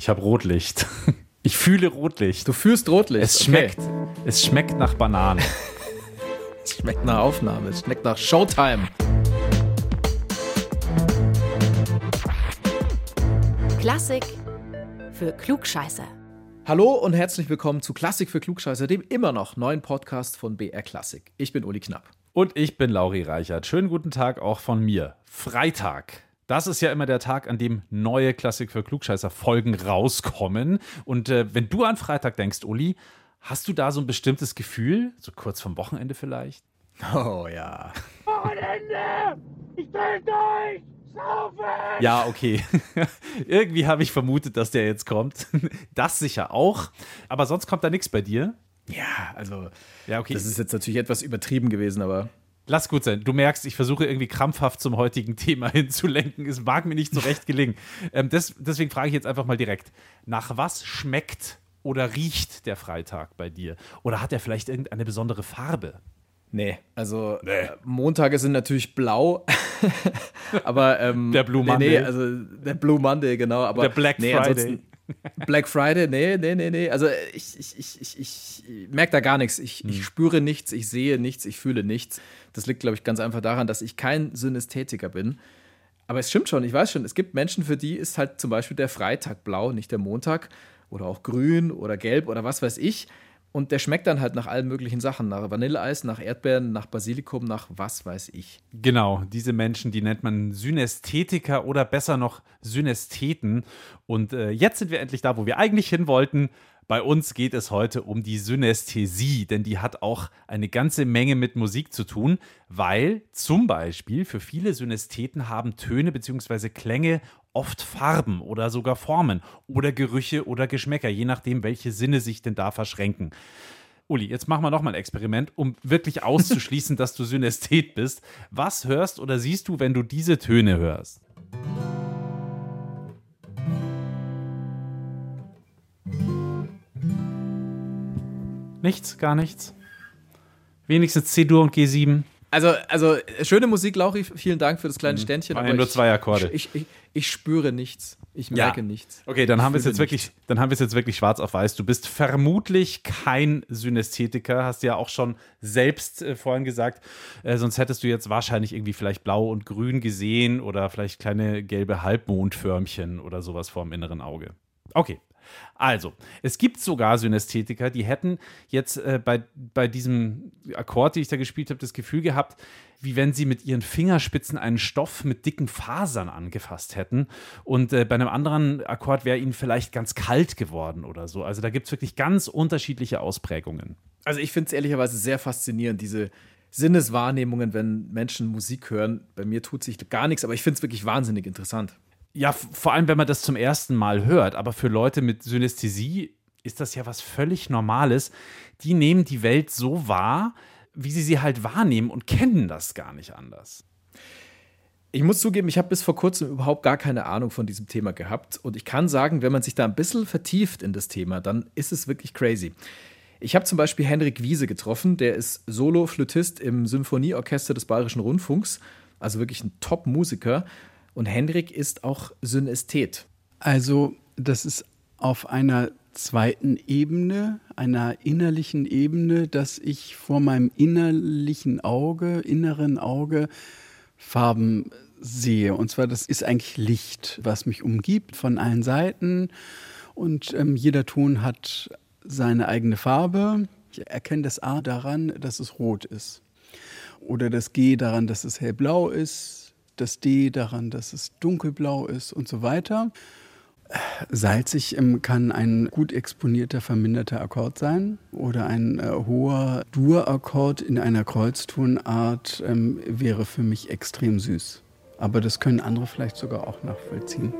Ich habe Rotlicht. Ich fühle Rotlicht. Du fühlst Rotlicht. Es schmeckt. Okay. Es schmeckt nach Bananen. es schmeckt nach Aufnahme. Es schmeckt nach Showtime. Klassik für Klugscheißer. Hallo und herzlich willkommen zu Klassik für Klugscheißer, dem immer noch neuen Podcast von BR Klassik. Ich bin Uli Knapp. Und ich bin Lauri Reichert. Schönen guten Tag auch von mir. Freitag. Das ist ja immer der Tag, an dem neue Klassik für Klugscheißer-Folgen rauskommen. Und äh, wenn du an Freitag denkst, Uli, hast du da so ein bestimmtes Gefühl? So kurz vom Wochenende vielleicht? Oh ja. Wochenende! Ich bin durch! Saufen! Ja, okay. Irgendwie habe ich vermutet, dass der jetzt kommt. Das sicher auch. Aber sonst kommt da nichts bei dir. Ja, also, ja, okay. Das ist jetzt natürlich etwas übertrieben gewesen, aber Lass gut sein. Du merkst, ich versuche irgendwie krampfhaft zum heutigen Thema hinzulenken. Es mag mir nicht so recht gelingen. Ähm, des, deswegen frage ich jetzt einfach mal direkt: Nach was schmeckt oder riecht der Freitag bei dir? Oder hat er vielleicht irgendeine besondere Farbe? Nee, also nee. Äh, Montage sind natürlich blau, aber ähm, der Blue Monday. Nee, nee, also der Blue Monday, genau. Aber der Black nee, Friday. Black Friday, nee, nee, nee, nee. Also ich, ich, ich, ich, merke da gar nichts. Ich, hm. ich spüre nichts, ich sehe nichts, ich fühle nichts. Das liegt, glaube ich, ganz einfach daran, dass ich kein Synästhetiker bin. Aber es stimmt schon, ich weiß schon, es gibt Menschen, für die ist halt zum Beispiel der Freitag blau, nicht der Montag. Oder auch grün oder gelb oder was weiß ich. Und der schmeckt dann halt nach allen möglichen Sachen. Nach Vanilleeis, nach Erdbeeren, nach Basilikum, nach was weiß ich. Genau, diese Menschen, die nennt man Synästhetiker oder besser noch Synästheten. Und äh, jetzt sind wir endlich da, wo wir eigentlich hin wollten. Bei uns geht es heute um die Synästhesie, denn die hat auch eine ganze Menge mit Musik zu tun, weil zum Beispiel für viele Synästheten haben Töne bzw. Klänge oft Farben oder sogar Formen oder Gerüche oder Geschmäcker, je nachdem, welche Sinne sich denn da verschränken. Uli, jetzt machen wir nochmal ein Experiment, um wirklich auszuschließen, dass du Synästhet bist. Was hörst oder siehst du, wenn du diese Töne hörst? Nichts, gar nichts. Wenigstens C-Dur und G7. Also, also schöne Musik, Lauri. Vielen Dank für das kleine mhm. Ständchen. Waren nur zwei Akkorde. Ich, ich, ich, spüre nichts. Ich merke ja. nichts. Okay, dann haben wir es jetzt wirklich, dann haben wir es jetzt wirklich schwarz auf weiß. Du bist vermutlich kein Synästhetiker, hast ja auch schon selbst äh, vorhin gesagt. Äh, sonst hättest du jetzt wahrscheinlich irgendwie vielleicht blau und grün gesehen oder vielleicht kleine gelbe Halbmondförmchen oder sowas vorm inneren Auge. Okay, also, es gibt sogar Synästhetiker, die hätten jetzt äh, bei, bei diesem Akkord, den ich da gespielt habe, das Gefühl gehabt, wie wenn sie mit ihren Fingerspitzen einen Stoff mit dicken Fasern angefasst hätten. Und äh, bei einem anderen Akkord wäre ihnen vielleicht ganz kalt geworden oder so. Also da gibt es wirklich ganz unterschiedliche Ausprägungen. Also ich finde es ehrlicherweise sehr faszinierend, diese Sinneswahrnehmungen, wenn Menschen Musik hören. Bei mir tut sich gar nichts, aber ich finde es wirklich wahnsinnig interessant. Ja, vor allem, wenn man das zum ersten Mal hört. Aber für Leute mit Synästhesie ist das ja was völlig Normales. Die nehmen die Welt so wahr, wie sie sie halt wahrnehmen und kennen das gar nicht anders. Ich muss zugeben, ich habe bis vor kurzem überhaupt gar keine Ahnung von diesem Thema gehabt. Und ich kann sagen, wenn man sich da ein bisschen vertieft in das Thema, dann ist es wirklich crazy. Ich habe zum Beispiel Henrik Wiese getroffen, der ist Solo-Flötist im Symphonieorchester des Bayerischen Rundfunks, also wirklich ein Top-Musiker. Und Hendrik ist auch Synästhet. Also, das ist auf einer zweiten Ebene, einer innerlichen Ebene, dass ich vor meinem innerlichen Auge, inneren Auge Farben sehe. Und zwar, das ist eigentlich Licht, was mich umgibt von allen Seiten. Und ähm, jeder Ton hat seine eigene Farbe. Ich erkenne das A daran, dass es rot ist. Oder das G daran, dass es hellblau ist das D daran, dass es dunkelblau ist und so weiter. Salzig ähm, kann ein gut exponierter verminderter Akkord sein oder ein äh, hoher Dur-Akkord in einer Kreuztonart ähm, wäre für mich extrem süß. Aber das können andere vielleicht sogar auch nachvollziehen.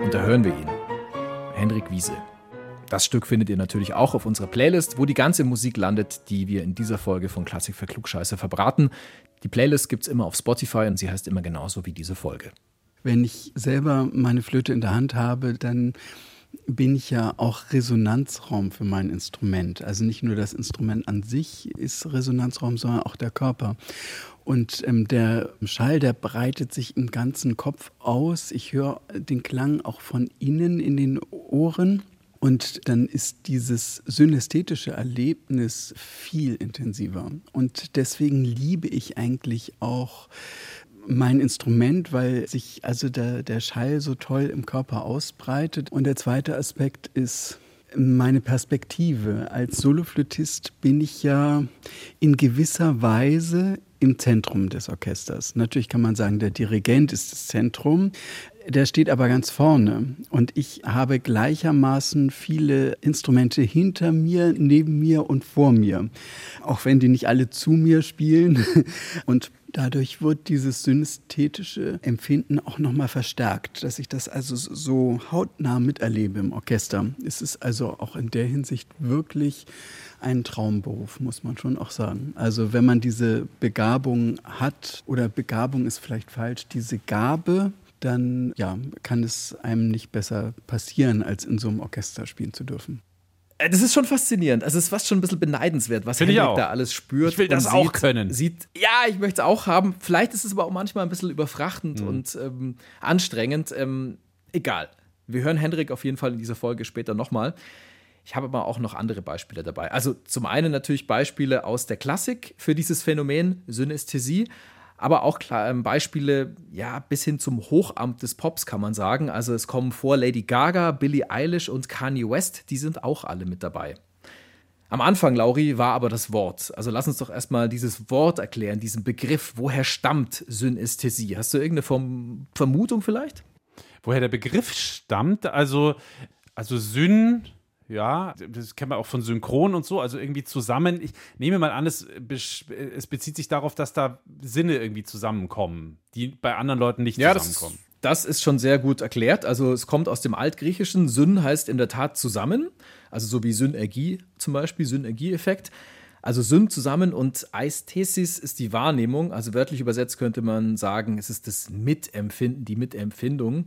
Und da hören wir ihn. Henrik Wiese. Das Stück findet ihr natürlich auch auf unserer Playlist, wo die ganze Musik landet, die wir in dieser Folge von Klassik für Klugscheiße verbraten. Die Playlist gibt es immer auf Spotify und sie heißt immer genauso wie diese Folge. Wenn ich selber meine Flöte in der Hand habe, dann bin ich ja auch Resonanzraum für mein Instrument. Also nicht nur das Instrument an sich ist Resonanzraum, sondern auch der Körper. Und ähm, der Schall, der breitet sich im ganzen Kopf aus. Ich höre den Klang auch von innen in den Ohren. Und dann ist dieses synästhetische Erlebnis viel intensiver. Und deswegen liebe ich eigentlich auch mein Instrument, weil sich also der, der Schall so toll im Körper ausbreitet. Und der zweite Aspekt ist meine Perspektive. Als Soloflötist bin ich ja in gewisser Weise im Zentrum des Orchesters. Natürlich kann man sagen, der Dirigent ist das Zentrum. Der steht aber ganz vorne und ich habe gleichermaßen viele Instrumente hinter mir, neben mir und vor mir. Auch wenn die nicht alle zu mir spielen. Und Dadurch wird dieses synästhetische Empfinden auch nochmal verstärkt, dass ich das also so hautnah miterlebe im Orchester. Es ist also auch in der Hinsicht wirklich ein Traumberuf, muss man schon auch sagen. Also wenn man diese Begabung hat, oder Begabung ist vielleicht falsch, diese Gabe, dann ja, kann es einem nicht besser passieren, als in so einem Orchester spielen zu dürfen. Äh, das ist schon faszinierend. Also es ist fast schon ein bisschen beneidenswert, was Hendrik da alles spürt. Ich will das auch können. Sieht, ja, ich möchte es auch haben. Vielleicht ist es aber auch manchmal ein bisschen überfrachtend mhm. und ähm, anstrengend. Ähm, egal. Wir hören Hendrik auf jeden Fall in dieser Folge später nochmal. Ich habe aber auch noch andere Beispiele dabei. Also zum einen natürlich Beispiele aus der Klassik für dieses Phänomen Synästhesie, aber auch klar, ähm, Beispiele ja bis hin zum Hochamt des Pops kann man sagen. Also es kommen vor Lady Gaga, Billie Eilish und Kanye West, die sind auch alle mit dabei. Am Anfang, Lauri, war aber das Wort. Also lass uns doch erstmal dieses Wort erklären, diesen Begriff. Woher stammt Synästhesie? Hast du irgendeine Vermutung vielleicht? Woher der Begriff stammt? Also, also Syn ja, das kennen wir auch von Synchron und so, also irgendwie zusammen. Ich nehme mal an, es, es bezieht sich darauf, dass da Sinne irgendwie zusammenkommen, die bei anderen Leuten nicht ja, zusammenkommen. Das, das ist schon sehr gut erklärt. Also es kommt aus dem Altgriechischen. Syn heißt in der Tat zusammen, also so wie Synergie zum Beispiel, Synergieeffekt. Also Syn zusammen und Aesthesis ist die Wahrnehmung. Also wörtlich übersetzt könnte man sagen, es ist das Mitempfinden, die Mitempfindung.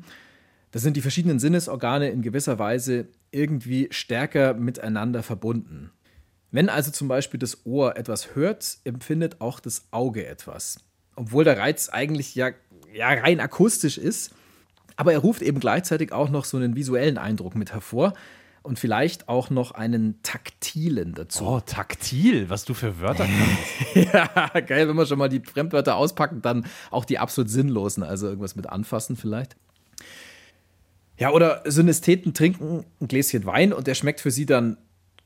Das sind die verschiedenen Sinnesorgane in gewisser Weise irgendwie stärker miteinander verbunden. Wenn also zum Beispiel das Ohr etwas hört, empfindet auch das Auge etwas. Obwohl der Reiz eigentlich ja, ja rein akustisch ist, aber er ruft eben gleichzeitig auch noch so einen visuellen Eindruck mit hervor und vielleicht auch noch einen taktilen dazu. Oh, taktil, was du für Wörter kannst. ja, geil, wenn wir schon mal die Fremdwörter auspacken, dann auch die absolut sinnlosen, also irgendwas mit anfassen vielleicht. Ja, oder Synästheten trinken ein Gläschen Wein und der schmeckt für sie dann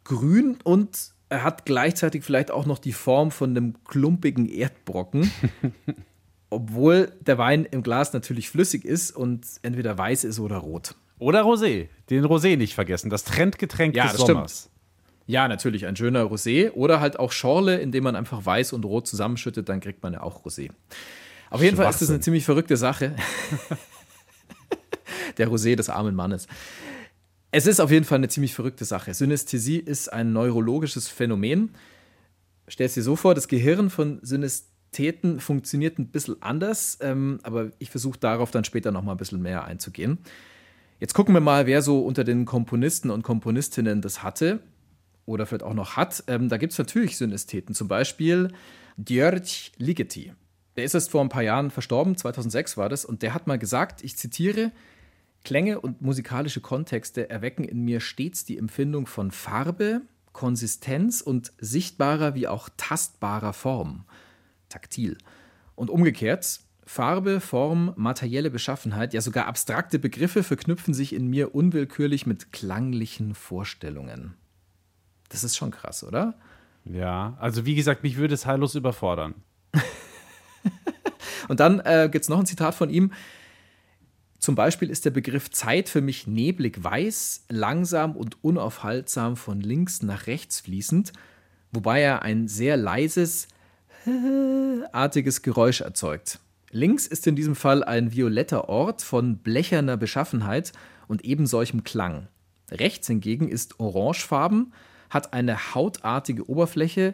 grün und er hat gleichzeitig vielleicht auch noch die Form von einem klumpigen Erdbrocken. obwohl der Wein im Glas natürlich flüssig ist und entweder weiß ist oder rot. Oder Rosé. Den Rosé nicht vergessen. Das Trendgetränk ja, des Sommers. Stimmt. Ja, natürlich ein schöner Rosé. Oder halt auch Schorle, indem man einfach weiß und rot zusammenschüttet, dann kriegt man ja auch Rosé. Auf jeden Fall ist das eine ziemlich verrückte Sache. der Rosé des armen Mannes. Es ist auf jeden Fall eine ziemlich verrückte Sache. Synästhesie ist ein neurologisches Phänomen. Stell es dir so vor, das Gehirn von Synästheten funktioniert ein bisschen anders, ähm, aber ich versuche darauf dann später noch mal ein bisschen mehr einzugehen. Jetzt gucken wir mal, wer so unter den Komponisten und Komponistinnen das hatte oder vielleicht auch noch hat. Ähm, da gibt es natürlich Synästheten, zum Beispiel György Ligeti. Der ist erst vor ein paar Jahren verstorben, 2006 war das, und der hat mal gesagt, ich zitiere, Klänge und musikalische Kontexte erwecken in mir stets die Empfindung von Farbe, Konsistenz und sichtbarer wie auch tastbarer Form, taktil. Und umgekehrt, Farbe, Form, materielle Beschaffenheit, ja sogar abstrakte Begriffe verknüpfen sich in mir unwillkürlich mit klanglichen Vorstellungen. Das ist schon krass, oder? Ja, also wie gesagt, mich würde es heillos überfordern. und dann äh, gibt es noch ein Zitat von ihm. Zum Beispiel ist der Begriff Zeit für mich neblig weiß, langsam und unaufhaltsam von links nach rechts fließend, wobei er ein sehr leises, artiges Geräusch erzeugt. Links ist in diesem Fall ein violetter Ort von blecherner Beschaffenheit und eben solchem Klang. Rechts hingegen ist orangefarben, hat eine hautartige Oberfläche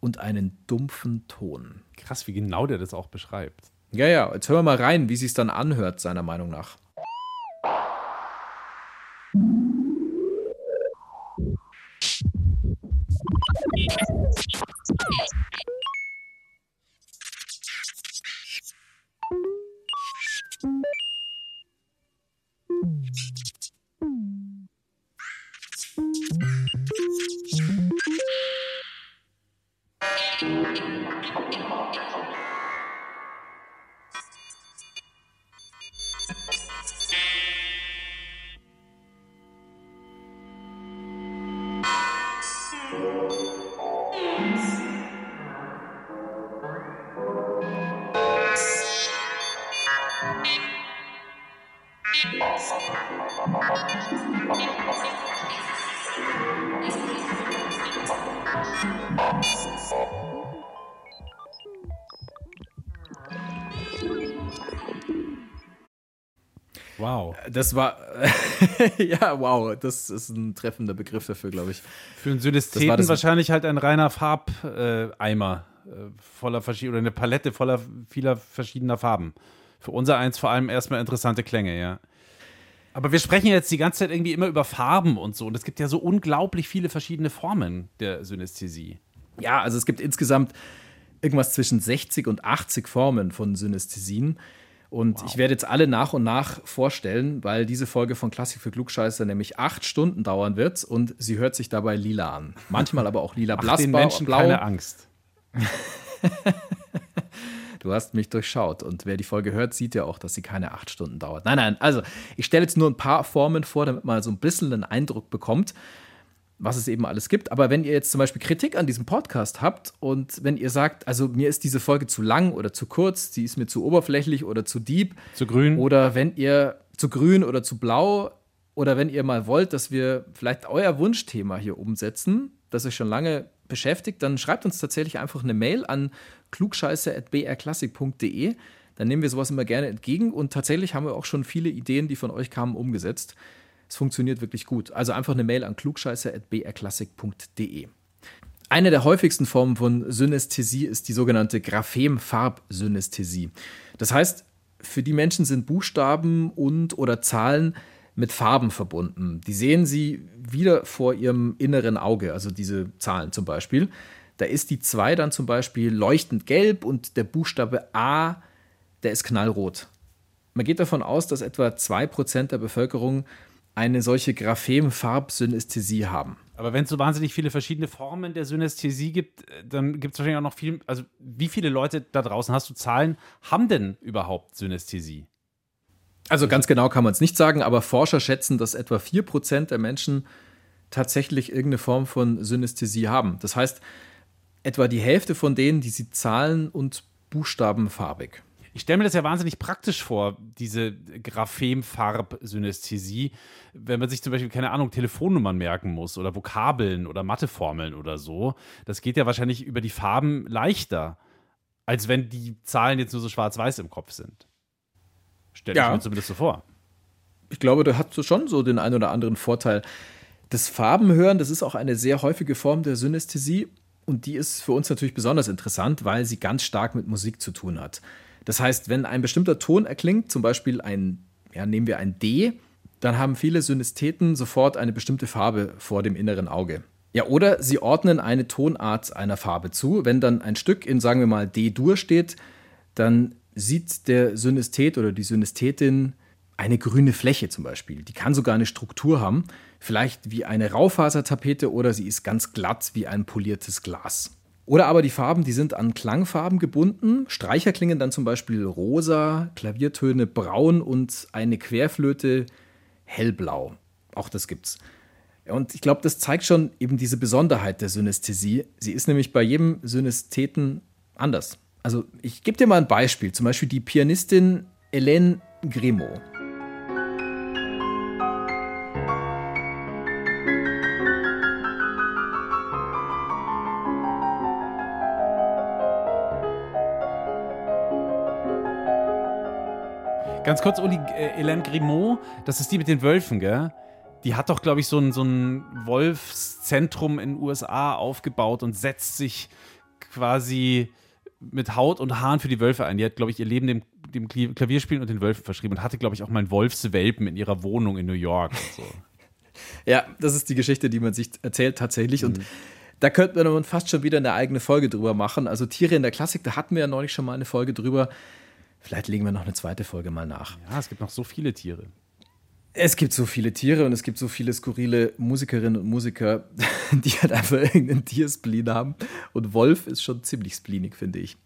und einen dumpfen Ton. Krass, wie genau der das auch beschreibt. Ja, ja, jetzt hören wir mal rein, wie sich's dann anhört, seiner Meinung nach. Das war, ja, wow, das ist ein treffender Begriff dafür, glaube ich. Für einen Das Synestheten war das- wahrscheinlich halt ein reiner Farbeimer äh, voller verschiedener, oder eine Palette voller vieler verschiedener Farben. Für unser eins vor allem erstmal interessante Klänge, ja. Aber wir sprechen jetzt die ganze Zeit irgendwie immer über Farben und so. Und es gibt ja so unglaublich viele verschiedene Formen der Synästhesie. Ja, also es gibt insgesamt irgendwas zwischen 60 und 80 Formen von Synästhesien. Und ich werde jetzt alle nach und nach vorstellen, weil diese Folge von Klassik für Klugscheißer nämlich acht Stunden dauern wird und sie hört sich dabei lila an. Manchmal aber auch lila blass den Menschen blau. keine Angst. Du hast mich durchschaut und wer die Folge hört, sieht ja auch, dass sie keine acht Stunden dauert. Nein, nein, also ich stelle jetzt nur ein paar Formen vor, damit man so ein bisschen einen Eindruck bekommt, was es eben alles gibt. Aber wenn ihr jetzt zum Beispiel Kritik an diesem Podcast habt und wenn ihr sagt, also mir ist diese Folge zu lang oder zu kurz, sie ist mir zu oberflächlich oder zu deep, Zu grün. oder wenn ihr zu grün oder zu blau oder wenn ihr mal wollt, dass wir vielleicht euer Wunschthema hier umsetzen, das euch schon lange beschäftigt, dann schreibt uns tatsächlich einfach eine Mail an klugscheiße.brklassik.de. Dann nehmen wir sowas immer gerne entgegen und tatsächlich haben wir auch schon viele Ideen, die von euch kamen, umgesetzt. Es funktioniert wirklich gut. Also einfach eine Mail an klugscheiße.brklassik.de. Eine der häufigsten Formen von Synästhesie ist die sogenannte Graphem-Farbsynästhesie. Das heißt, für die Menschen sind Buchstaben und oder Zahlen mit Farben verbunden. Die sehen sie wieder vor ihrem inneren Auge, also diese Zahlen zum Beispiel. Da ist die 2 dann zum Beispiel leuchtend gelb und der Buchstabe A, der ist knallrot. Man geht davon aus, dass etwa 2% der Bevölkerung eine solche Graphem-Farbsynästhesie haben. Aber wenn es so wahnsinnig viele verschiedene Formen der Synästhesie gibt, äh, dann gibt es wahrscheinlich auch noch viel. Also, wie viele Leute da draußen, hast du Zahlen, haben denn überhaupt Synästhesie? Also ganz genau kann man es nicht sagen, aber Forscher schätzen, dass etwa 4% der Menschen tatsächlich irgendeine Form von Synästhesie haben. Das heißt, etwa die Hälfte von denen, die sie Zahlen und Buchstaben farbig. Ich stelle mir das ja wahnsinnig praktisch vor, diese Graphem-Farb-Synästhesie, wenn man sich zum Beispiel, keine Ahnung, Telefonnummern merken muss oder Vokabeln oder Matheformeln oder so. Das geht ja wahrscheinlich über die Farben leichter, als wenn die Zahlen jetzt nur so schwarz-weiß im Kopf sind. Stelle Ja. ich mir zumindest so vor. Ich glaube, da hat so schon so den einen oder anderen Vorteil. Das Farbenhören, das ist auch eine sehr häufige Form der Synästhesie und die ist für uns natürlich besonders interessant, weil sie ganz stark mit Musik zu tun hat. Das heißt, wenn ein bestimmter Ton erklingt, zum Beispiel ein, ja, nehmen wir ein D, dann haben viele Synästheten sofort eine bestimmte Farbe vor dem inneren Auge. Ja, oder sie ordnen eine Tonart einer Farbe zu. Wenn dann ein Stück in, sagen wir mal, D-Dur steht, dann sieht der Synästhet oder die Synästhetin eine grüne Fläche zum Beispiel. Die kann sogar eine Struktur haben, vielleicht wie eine Raufasertapete oder sie ist ganz glatt wie ein poliertes Glas. Oder aber die Farben, die sind an Klangfarben gebunden. Streicher klingen dann zum Beispiel rosa, Klaviertöne braun und eine Querflöte hellblau. Auch das gibt's. Und ich glaube, das zeigt schon eben diese Besonderheit der Synästhesie. Sie ist nämlich bei jedem Synästheten anders. Also ich gebe dir mal ein Beispiel. Zum Beispiel die Pianistin Hélène Grimaud. Ganz kurz, Uli, äh, Hélène Grimaud, das ist die mit den Wölfen, gell? Die hat doch, glaube ich, so ein, so ein Wolfszentrum in den USA aufgebaut und setzt sich quasi mit Haut und Haaren für die Wölfe ein. Die hat, glaube ich, ihr Leben dem, dem Klavierspielen und den Wölfen verschrieben und hatte, glaube ich, auch mal einen Wolfswelpen in ihrer Wohnung in New York. Und so. Ja, das ist die Geschichte, die man sich erzählt tatsächlich. Und da könnten wir dann fast schon wieder eine eigene Folge drüber machen. Also Tiere in der Klassik, da hatten wir ja neulich schon mal eine Folge drüber. Vielleicht legen wir noch eine zweite Folge mal nach. Ja, es gibt noch so viele Tiere. Es gibt so viele Tiere und es gibt so viele skurrile Musikerinnen und Musiker, die halt einfach irgendeinen Tierspleen haben. Und Wolf ist schon ziemlich spleenig, finde ich.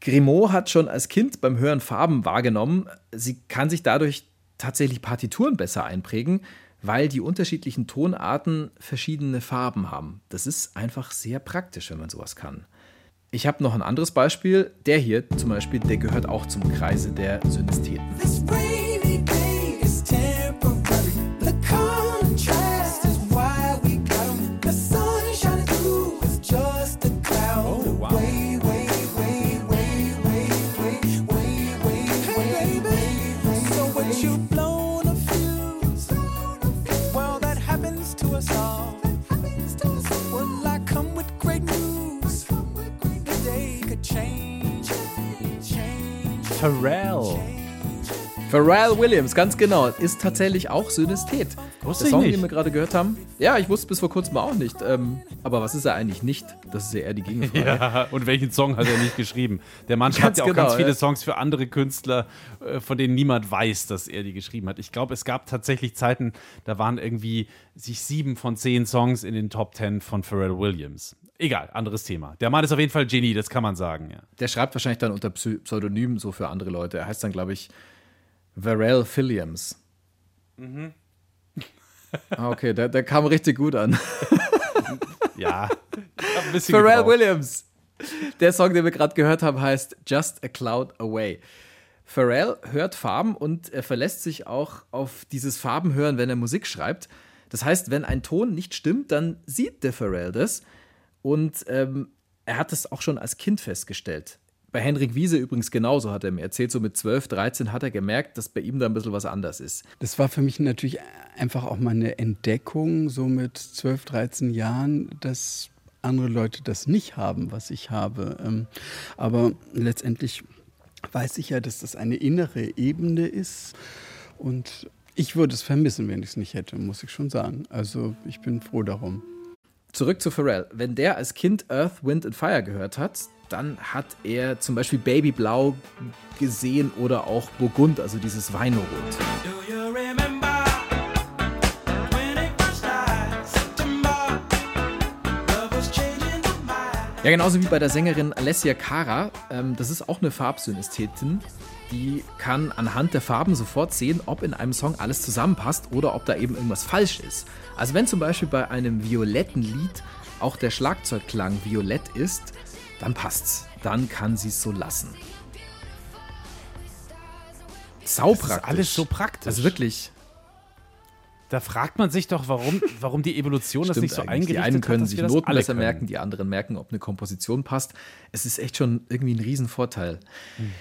Grimaud hat schon als Kind beim Hören Farben wahrgenommen. Sie kann sich dadurch tatsächlich Partituren besser einprägen, weil die unterschiedlichen Tonarten verschiedene Farben haben. Das ist einfach sehr praktisch, wenn man sowas kann. Ich habe noch ein anderes Beispiel. Der hier zum Beispiel, der gehört auch zum Kreise der Synestheten. Pharrell. Pharrell Williams, ganz genau, ist tatsächlich auch Synesthet. Wusste Der ich Song, nicht. den wir gerade gehört haben. Ja, ich wusste bis vor kurzem auch nicht. Ähm, aber was ist er eigentlich nicht? Das ist ja eher die Gegenfrage. Ja, und welchen Song hat er nicht geschrieben? Der Mann schreibt ja auch genau, ganz viele ja. Songs für andere Künstler, äh, von denen niemand weiß, dass er die geschrieben hat. Ich glaube, es gab tatsächlich Zeiten, da waren irgendwie sich sieben von zehn Songs in den Top Ten von Pharrell Williams. Egal, anderes Thema. Der Mann ist auf jeden Fall Genie, das kann man sagen, ja. Der schreibt wahrscheinlich dann unter Pseudonym so für andere Leute. Er heißt dann, glaube ich, Pharrell Williams. Mhm. Ah, okay, der, der kam richtig gut an. Ja, Pharrell gebraucht. Williams. Der Song, den wir gerade gehört haben, heißt Just a Cloud Away. Pharrell hört Farben und er verlässt sich auch auf dieses Farbenhören, wenn er Musik schreibt. Das heißt, wenn ein Ton nicht stimmt, dann sieht der Pharrell das. Und ähm, er hat es auch schon als Kind festgestellt. Bei Henrik Wiese übrigens genauso, hat er mir erzählt. So mit 12, 13 hat er gemerkt, dass bei ihm da ein bisschen was anders ist. Das war für mich natürlich einfach auch mal eine Entdeckung, so mit 12, 13 Jahren, dass andere Leute das nicht haben, was ich habe. Ähm, Aber letztendlich weiß ich ja, dass das eine innere Ebene ist. Und ich würde es vermissen, wenn ich es nicht hätte, muss ich schon sagen. Also ich bin froh darum. Zurück zu Pharrell. Wenn der als Kind Earth, Wind and Fire gehört hat, dann hat er zum Beispiel Babyblau gesehen oder auch Burgund, also dieses Weinrot. Ja, genauso wie bei der Sängerin Alessia Cara. Ähm, das ist auch eine Farbsynästhetin. Die kann anhand der Farben sofort sehen, ob in einem Song alles zusammenpasst oder ob da eben irgendwas falsch ist. Also wenn zum Beispiel bei einem violetten Lied auch der Schlagzeugklang violett ist, dann passt's. Dann kann sie es so lassen. Saupraktisch. Das ist alles so praktisch. Also wirklich. Da fragt man sich doch, warum, warum die Evolution das nicht so eigentlich. eingerichtet Die einen können hat, sich Noten besser können. merken, die anderen merken, ob eine Komposition passt. Es ist echt schon irgendwie ein Riesenvorteil. Hm.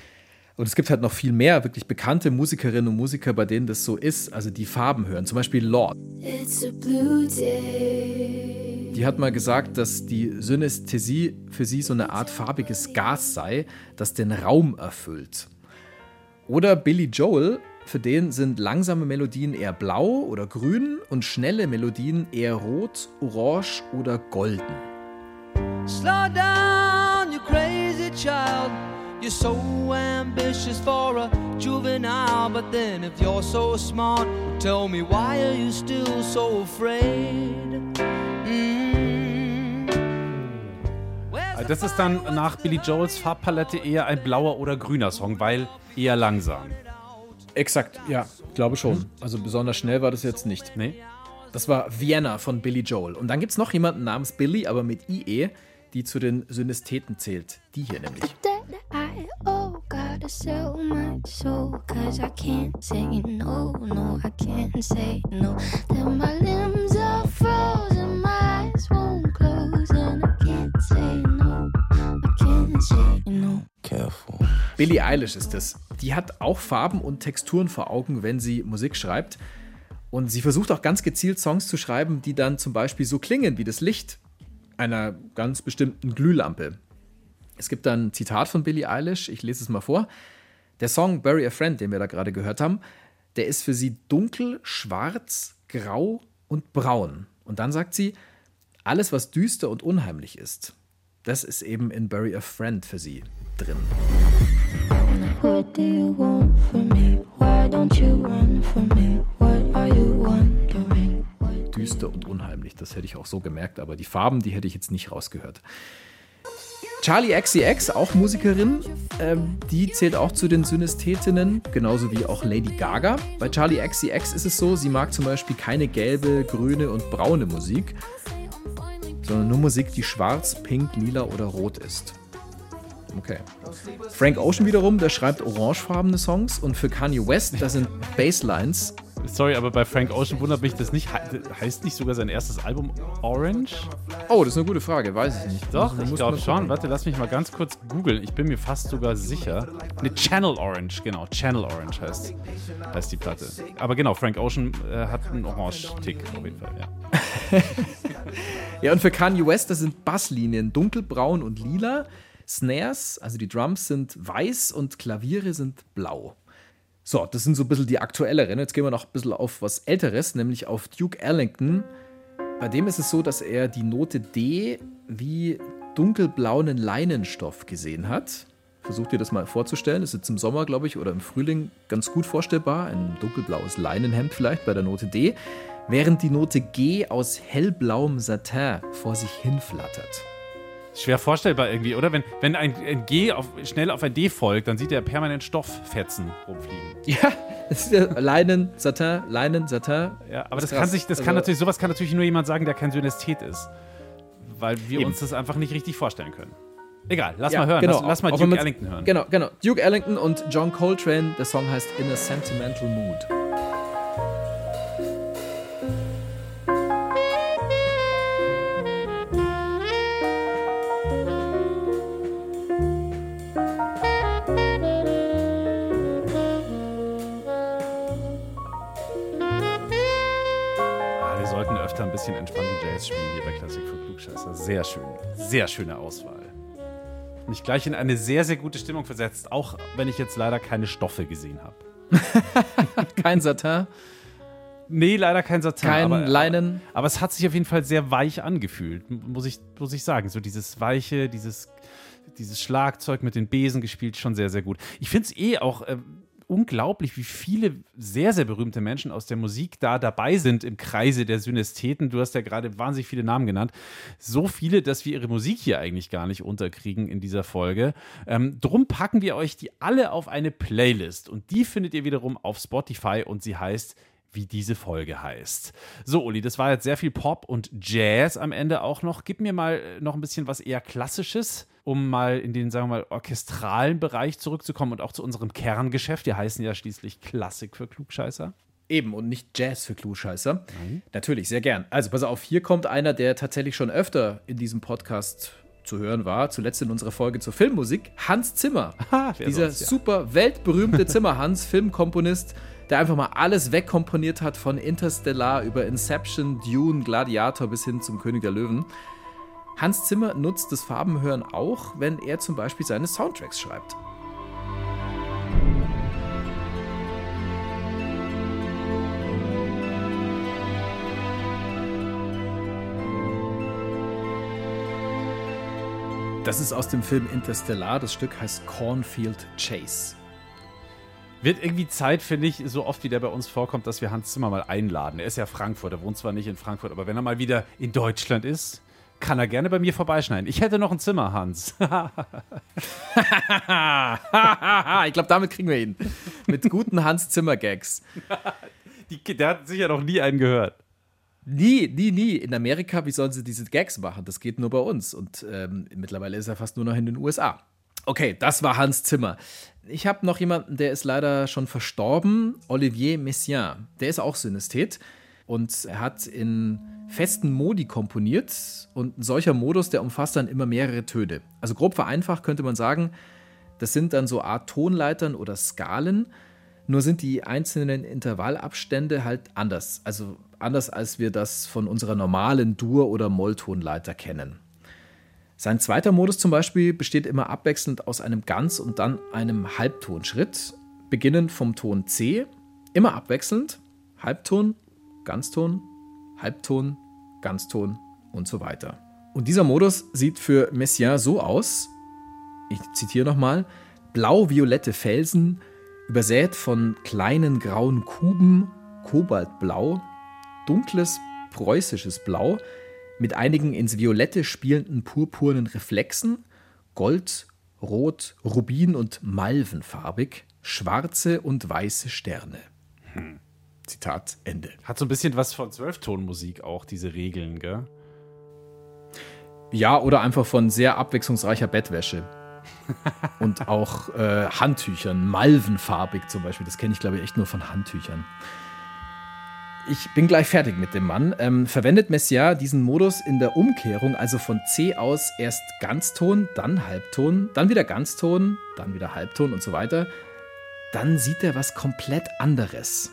Und es gibt halt noch viel mehr wirklich bekannte Musikerinnen und Musiker, bei denen das so ist, also die Farben hören. Zum Beispiel Lord. It's a blue day. Die hat mal gesagt, dass die Synästhesie für sie so eine Art farbiges Gas sei, das den Raum erfüllt. Oder Billy Joel, für den sind langsame Melodien eher blau oder grün und schnelle Melodien eher rot, orange oder golden. Slow down, you crazy child. You're so ambitious for a juvenile, but then if you're so smart, tell me why are you still so afraid? Mm. Das ist dann nach Billy Joels Farbpalette eher ein blauer oder grüner Song, weil eher langsam. Exakt, ja, glaube schon. Also besonders schnell war das jetzt nicht. Nee? Das war Vienna von Billy Joel. Und dann gibt es noch jemanden namens Billy, aber mit IE, die zu den Synestheten zählt. Die hier nämlich. Billie Eilish ist es. Die hat auch Farben und Texturen vor Augen, wenn sie Musik schreibt. Und sie versucht auch ganz gezielt Songs zu schreiben, die dann zum Beispiel so klingen wie das Licht, einer ganz bestimmten Glühlampe. Es gibt dann ein Zitat von Billie Eilish, ich lese es mal vor. Der Song Bury a Friend, den wir da gerade gehört haben, der ist für sie dunkel, schwarz, grau, und braun. Und dann sagt sie, alles, was düster und unheimlich ist, das ist eben in Bury a Friend für sie drin. What do you want from me? Why don't you run from me? What are you wondering? Düster und unheimlich. Das hätte ich auch so gemerkt, aber die Farben, die hätte ich jetzt nicht rausgehört. Charlie XCX, auch Musikerin, ähm, die zählt auch zu den Synästhetinnen, genauso wie auch Lady Gaga. Bei Charlie XCX ist es so, sie mag zum Beispiel keine gelbe, grüne und braune Musik, sondern nur Musik, die schwarz, pink, lila oder rot ist. Okay. Frank Ocean wiederum, der schreibt orangefarbene Songs und für Kanye West, das sind Basslines Sorry, aber bei Frank Ocean wundert mich das nicht. He- Heißt nicht sogar sein erstes Album Orange? Oh, das ist eine gute Frage, weiß ich nicht. Doch, ich muss glaube schon. Warte, lass mich mal ganz kurz googeln. Ich bin mir fast sogar sicher. Ne, Channel Orange, genau. Channel Orange heißt, heißt die Platte. Aber genau, Frank Ocean äh, hat einen Orange-Tick auf jeden Fall, ja. Ja, und für Kanye West, das sind Basslinien dunkelbraun und lila. Snares, also die Drums sind weiß und Klaviere sind blau. So, das sind so ein bisschen die aktuelleren. Jetzt gehen wir noch ein bisschen auf was Älteres, nämlich auf Duke Ellington. Bei dem ist es so, dass er die Note D wie dunkelblauen Leinenstoff gesehen hat. Versucht dir das mal vorzustellen. Das ist jetzt im Sommer, glaube ich, oder im Frühling ganz gut vorstellbar. Ein dunkelblaues Leinenhemd vielleicht bei der Note D. Während die Note G aus hellblauem Satin vor sich hinflattert. Schwer vorstellbar irgendwie, oder? Wenn, wenn ein, ein G auf, schnell auf ein D folgt, dann sieht er permanent Stofffetzen rumfliegen. Ja, das ist ja Leinen, Satin, Leinen, Satin. Ja, aber Das das, kann krass. sich, das kann Also- natürlich, sowas kann natürlich nur jemand sagen, der kein Synästhet ist. Weil wir Eben. uns das einfach nicht richtig vorstellen können. Egal, lass Ja, mal hören. genau. Lass, lass mal Duke Ellington hören. Genau, genau. Duke Ellington und John Coltrane. Der Song heißt In a Sentimental Mood. Sehr schön. Sehr schöne Auswahl. Mich gleich in eine sehr, sehr gute Stimmung versetzt, auch wenn ich jetzt leider keine Stoffe gesehen habe. Kein Satin, Nee, leider kein Satin. kein aber, Leinen. Aber, es hat sich auf jeden Fall sehr weich angefühlt, muss ich, muss ich sagen. So dieses Weiche, dieses, dieses Schlagzeug mit den Besen gespielt, schon sehr, sehr gut. Ich finde es eh auch äh, unglaublich, wie viele sehr, sehr berühmte Menschen aus der Musik da dabei sind im Kreise der Synästheten. Du hast ja gerade wahnsinnig viele Namen genannt. So viele, dass wir ihre Musik hier eigentlich gar nicht unterkriegen in dieser Folge. Ähm, drum packen wir euch die alle auf eine Playlist und die findet ihr wiederum auf Spotify und sie heißt wie diese Folge heißt. So, Uli, das war jetzt sehr viel Pop und Jazz am Ende auch noch. Gib mir mal äh, noch ein bisschen was eher Klassisches, um mal in den, sagen wir mal, orchestralen Bereich zurückzukommen und auch zu unserem Kerngeschäft. Wir heißen ja schließlich Klassik für Klugscheißer. Eben und nicht Jazz für Klugscheißer. Natürlich, sehr gern. Also pass auf, hier kommt einer, der tatsächlich schon öfter in diesem Podcast zu hören war, zuletzt in unserer Folge zur Filmmusik, Hans Zimmer. wer Dieser sonst, ja. super weltberühmte Zimmer-Hans, Filmkomponist, der einfach mal alles wegkomponiert hat von Interstellar über Inception, Dune, Gladiator bis hin zum König der Löwen. Hans Zimmer nutzt das Farbenhören auch, wenn er zum Beispiel seine Soundtracks schreibt. Das ist aus dem Film Interstellar. Das Stück heißt Cornfield Chase. Wird irgendwie Zeit, finde ich, so oft wie der bei uns vorkommt, dass wir Hans Zimmer mal einladen. Er ist ja Frankfurt, er wohnt zwar nicht in Frankfurt, aber wenn er mal wieder in Deutschland ist, kann er gerne bei mir vorbeischneiden. Ich hätte noch ein Zimmer, Hans. ich glaube, damit kriegen wir ihn. Mit guten Hans Zimmer Gags. Die, der hat sicher noch nie einen gehört. Nie, nie, nie. In Amerika, wie sollen sie diese Gags machen? Das geht nur bei uns. Und ähm, mittlerweile ist er fast nur noch in den USA. Okay, das war Hans Zimmer. Ich habe noch jemanden, der ist leider schon verstorben, Olivier Messiaen. Der ist auch Synästhet und er hat in festen Modi komponiert und ein solcher Modus, der umfasst dann immer mehrere Töne. Also grob vereinfacht könnte man sagen, das sind dann so Art Tonleitern oder Skalen, nur sind die einzelnen Intervallabstände halt anders. Also anders, als wir das von unserer normalen Dur- oder Molltonleiter kennen. Sein zweiter Modus zum Beispiel besteht immer abwechselnd aus einem Ganz- und dann einem Halbtonschritt, beginnend vom Ton C, immer abwechselnd, Halbton, Ganzton, Halbton, Ganzton und so weiter. Und dieser Modus sieht für Messiaen so aus, ich zitiere nochmal, blau-violette Felsen, übersät von kleinen grauen Kuben, kobaltblau, dunkles preußisches Blau, mit einigen ins Violette spielenden purpurnen Reflexen, Gold, Rot, Rubin und Malvenfarbig, schwarze und weiße Sterne. Zitat Ende. Hat so ein bisschen was von Zwölftonmusik auch, diese Regeln, gell? Ja, oder einfach von sehr abwechslungsreicher Bettwäsche. und auch äh, Handtüchern, malvenfarbig zum Beispiel. Das kenne ich, glaube ich, echt nur von Handtüchern. Ich bin gleich fertig mit dem Mann. Ähm, verwendet Messiaen diesen Modus in der Umkehrung, also von C aus erst Ganzton, dann Halbton, dann wieder Ganzton, dann wieder Halbton und so weiter, dann sieht er was komplett anderes.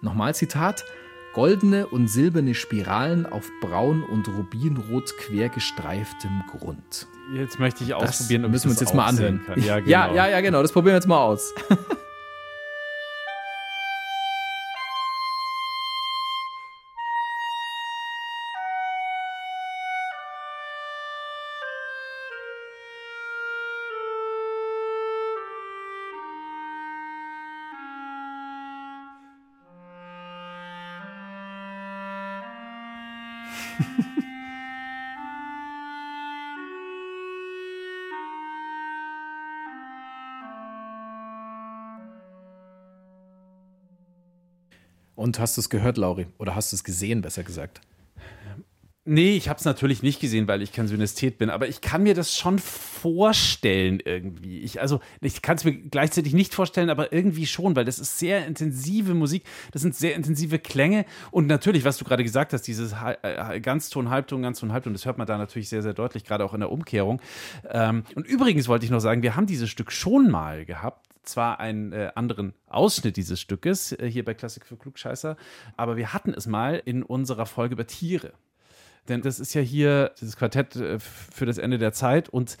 Nochmal Zitat. Goldene und silberne Spiralen auf braun und rubinrot quer gestreiftem Grund. Jetzt möchte ich Das ausprobieren, ob ich müssen wir uns das jetzt mal anhören. Kann. Ja, genau. ja, ja, ja, genau. Das probieren wir jetzt mal aus. Hast du es gehört, Lauri? Oder hast du es gesehen, besser gesagt? Nee, ich habe es natürlich nicht gesehen, weil ich kein Synästhet bin, aber ich kann mir das schon vorstellen irgendwie. Ich, also, ich kann es mir gleichzeitig nicht vorstellen, aber irgendwie schon, weil das ist sehr intensive Musik, das sind sehr intensive Klänge und natürlich, was du gerade gesagt hast, dieses äh, Ganzton, Halbton, Ganzton, Halbton, das hört man da natürlich sehr, sehr deutlich, gerade auch in der Umkehrung. Ähm, und übrigens wollte ich noch sagen, wir haben dieses Stück schon mal gehabt zwar einen äh, anderen Ausschnitt dieses Stückes äh, hier bei Klassik für Klugscheißer, aber wir hatten es mal in unserer Folge über Tiere. Denn das ist ja hier dieses Quartett äh, für das Ende der Zeit und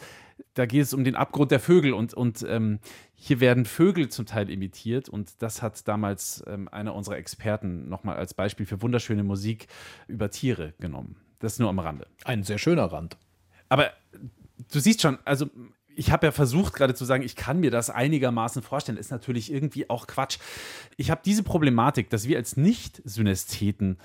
da geht es um den Abgrund der Vögel und, und ähm, hier werden Vögel zum Teil imitiert und das hat damals ähm, einer unserer Experten nochmal als Beispiel für wunderschöne Musik über Tiere genommen. Das nur am Rande. Ein sehr schöner Rand. Aber du siehst schon, also ich habe ja versucht gerade zu sagen, ich kann mir das einigermaßen vorstellen. Ist natürlich irgendwie auch Quatsch. Ich habe diese Problematik, dass wir als Nicht-Synästheten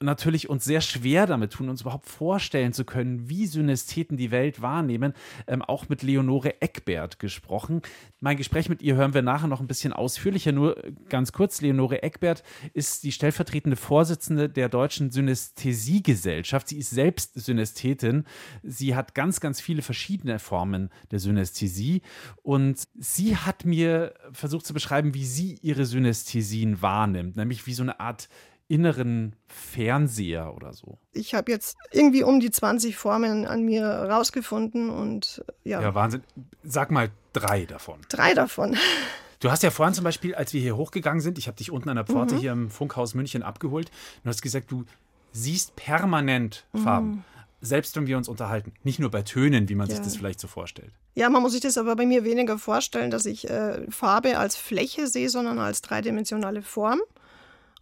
natürlich uns sehr schwer damit tun, uns überhaupt vorstellen zu können, wie Synästheten die Welt wahrnehmen. Ähm, auch mit Leonore Eckbert gesprochen. Mein Gespräch mit ihr hören wir nachher noch ein bisschen ausführlicher. Nur ganz kurz, Leonore Eckbert ist die stellvertretende Vorsitzende der Deutschen Synästhesiegesellschaft. Sie ist selbst Synästhetin. Sie hat ganz, ganz viele verschiedene Formen der Synästhesie. Und sie hat mir versucht zu beschreiben, wie sie ihre Synästhesien wahrnimmt. Nämlich wie so eine Art inneren Fernseher oder so. Ich habe jetzt irgendwie um die 20 Formen an mir rausgefunden und äh, ja, Ja, Wahnsinn. Sag mal drei davon. drei davon. Du hast ja vorhin zum Beispiel, als wir hier hochgegangen sind, ich habe dich unten an der Pforte hier im Funkhaus München abgeholt, du hast gesagt, du siehst permanent Farben. Selbst wenn wir uns unterhalten. Nicht nur bei Tönen, wie man sich Ja. das vielleicht so vorstellt. Ja, man muss sich das aber bei mir weniger vorstellen, dass ich äh, Farbe als Fläche sehe, sondern als dreidimensionale Form.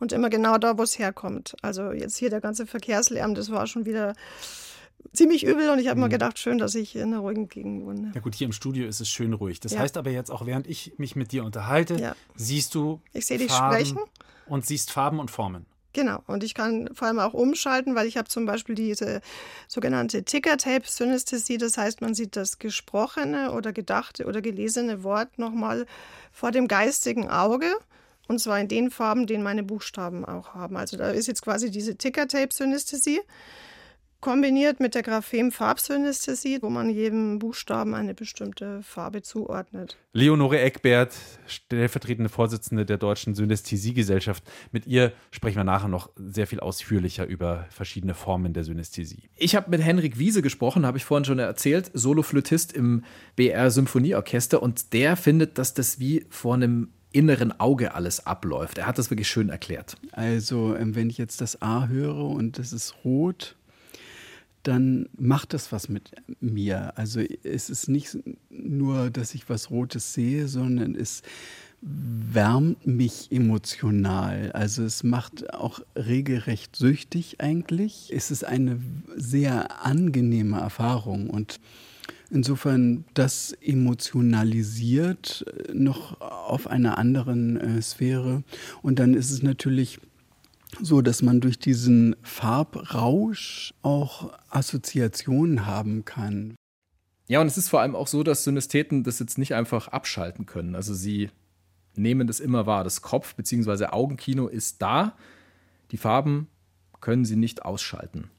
Und immer genau da, wo es herkommt. Also jetzt hier der ganze Verkehrslärm, das war schon wieder ziemlich übel und ich habe mir gedacht, schön, dass ich in einer ruhigen Gegend wohne. Ja gut, hier im Studio ist es schön ruhig. Das Ja. heißt aber jetzt auch, während ich mich mit dir unterhalte, Ja. siehst du Ich sehe dich sprechen. und siehst Farben und Formen. Genau, und ich kann vor allem auch umschalten, weil ich habe zum Beispiel diese sogenannte Ticker-Tape-Synästhesie. Das heißt, man sieht das gesprochene oder gedachte oder gelesene Wort nochmal vor dem geistigen Auge. Und zwar in den Farben, den meine Buchstaben auch haben. Also da ist jetzt quasi diese Ticker-Tape-Synästhesie kombiniert mit der Graphem-Farbsynästhesie, wo man jedem Buchstaben eine bestimmte Farbe zuordnet. Leonore Eckbert, stellvertretende Vorsitzende der Deutschen Synästhesiegesellschaft. Mit ihr sprechen wir nachher noch sehr viel ausführlicher über verschiedene Formen der Synästhesie. Ich habe mit Henrik Wiese gesprochen, habe ich vorhin schon erzählt, Soloflötist im BR Symphonieorchester und der findet, dass das wie vor einem inneren Auge alles abläuft. Er hat das wirklich schön erklärt. Also, ähm, wenn ich jetzt das A höre und es ist rot, dann macht das was mit mir. Also es ist nicht nur, dass ich was Rotes sehe, sondern es wärmt mich emotional. Also es macht auch regelrecht süchtig eigentlich. Es ist eine sehr angenehme Erfahrung und insofern das emotionalisiert äh, noch auf einer anderen äh, Sphäre. Und dann ist es natürlich so, dass man durch diesen Farbrausch auch Assoziationen haben kann. Ja, und es ist vor allem auch so, dass Synästheten das jetzt nicht einfach abschalten können. Also sie nehmen das immer wahr. Das Kopf- bzw. Augenkino ist da. Die Farben können sie nicht ausschalten.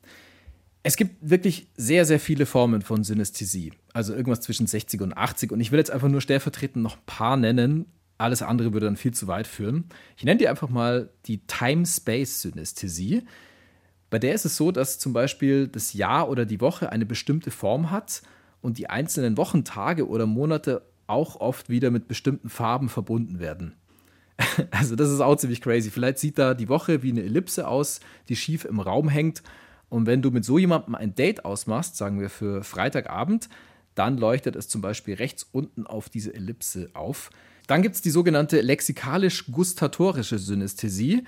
Es gibt wirklich sehr, sehr viele Formen von Synästhesie. Also irgendwas zwischen 60 und 80. Und ich will jetzt einfach nur stellvertretend noch ein paar nennen. Alles andere würde dann viel zu weit führen. Ich nenne dir einfach mal die Time-Space-Synästhesie. Bei der ist es so, dass zum Beispiel das Jahr oder die Woche eine bestimmte Form hat und die einzelnen Wochentage oder Monate auch oft wieder mit bestimmten Farben verbunden werden. Also das ist auch ziemlich crazy. Vielleicht sieht da die Woche wie eine Ellipse aus, die schief im Raum hängt. Und wenn du mit so jemandem ein Date ausmachst, sagen wir für Freitagabend, dann leuchtet es zum Beispiel rechts unten auf diese Ellipse auf. Dann gibt es die sogenannte lexikalisch-gustatorische Synästhesie.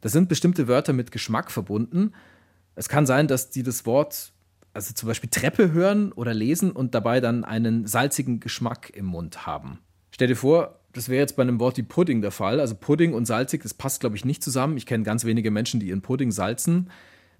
Das sind bestimmte Wörter mit Geschmack verbunden. Es kann sein, dass die das Wort, also zum Beispiel Treppe hören oder lesen und dabei dann einen salzigen Geschmack im Mund haben. Stell dir vor, das wäre jetzt bei einem Wort wie Pudding der Fall. Also Pudding und salzig, das passt, glaube ich, nicht zusammen. Ich kenne ganz wenige Menschen, die ihren Pudding salzen.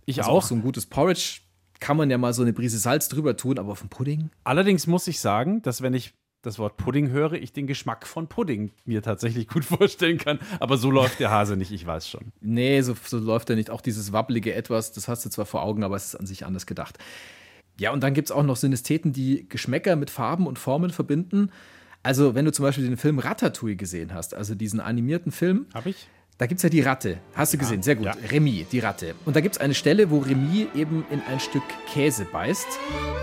Ich also auch. So ein gutes Porridge kann man ja mal so eine Prise Salz drüber tun, aber auf dem Pudding? Allerdings muss ich sagen, dass wenn ich das Wort Pudding höre, ich den Geschmack von Pudding mir tatsächlich gut vorstellen kann. Aber so läuft der Hase nicht, ich weiß schon. Nee, so, so läuft er nicht. Auch dieses wabbelige Etwas, das hast du zwar vor Augen, aber es ist an sich anders gedacht. Ja, und dann gibt es auch noch Synästheten, die Geschmäcker mit Farben und Formen verbinden. Also, wenn du zum Beispiel den Film Ratatouille gesehen hast, also diesen animierten Film, Hab ich? Da gibt es ja die Ratte. Hast du gesehen? Sehr gut. ja. Remy, die Ratte. Und da gibt es eine Stelle, wo Remy eben in ein Stück Käse beißt,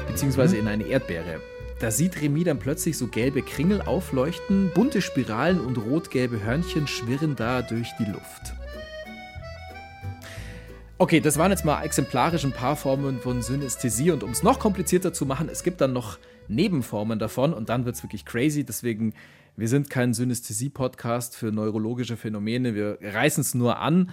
beziehungsweise in eine Erdbeere. Da sieht Remy dann plötzlich so gelbe Kringel aufleuchten, bunte Spiralen und rot-gelbe Hörnchen schwirren da durch die Luft. Okay, das waren jetzt mal exemplarisch ein paar Formen von Synästhesie und um es noch komplizierter zu machen, es gibt dann noch Nebenformen davon und dann wird es wirklich crazy. Deswegen, wir sind kein Synästhesie-Podcast für neurologische Phänomene, wir reißen es nur an,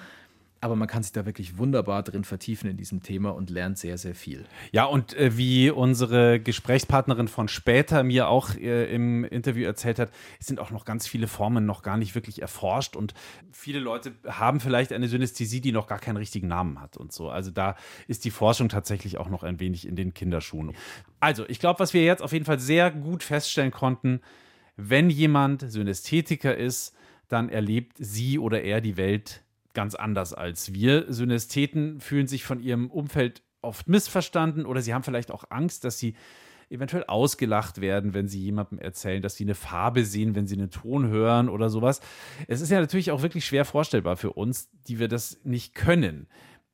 aber man kann sich da wirklich wunderbar drin vertiefen in diesem Thema und lernt sehr, sehr viel. Ja, und äh, wie unsere Gesprächspartnerin von später mir auch äh, im Interview erzählt hat, sind auch noch ganz viele Formen noch gar nicht wirklich erforscht und viele Leute haben vielleicht eine Synästhesie, die noch gar keinen richtigen Namen hat und so. Also da ist die Forschung tatsächlich auch noch ein wenig in den Kinderschuhen. Also, ich glaube, was wir jetzt auf jeden Fall sehr gut feststellen konnten, wenn jemand Synästhetiker ist, dann erlebt sie oder er die Welt ganz anders als wir. Synästheten fühlen sich von ihrem Umfeld oft missverstanden oder sie haben vielleicht auch Angst, dass sie eventuell ausgelacht werden, wenn sie jemandem erzählen, dass sie eine Farbe sehen, wenn sie einen Ton hören oder sowas. Es ist ja natürlich auch wirklich schwer vorstellbar für uns, die wir das nicht können.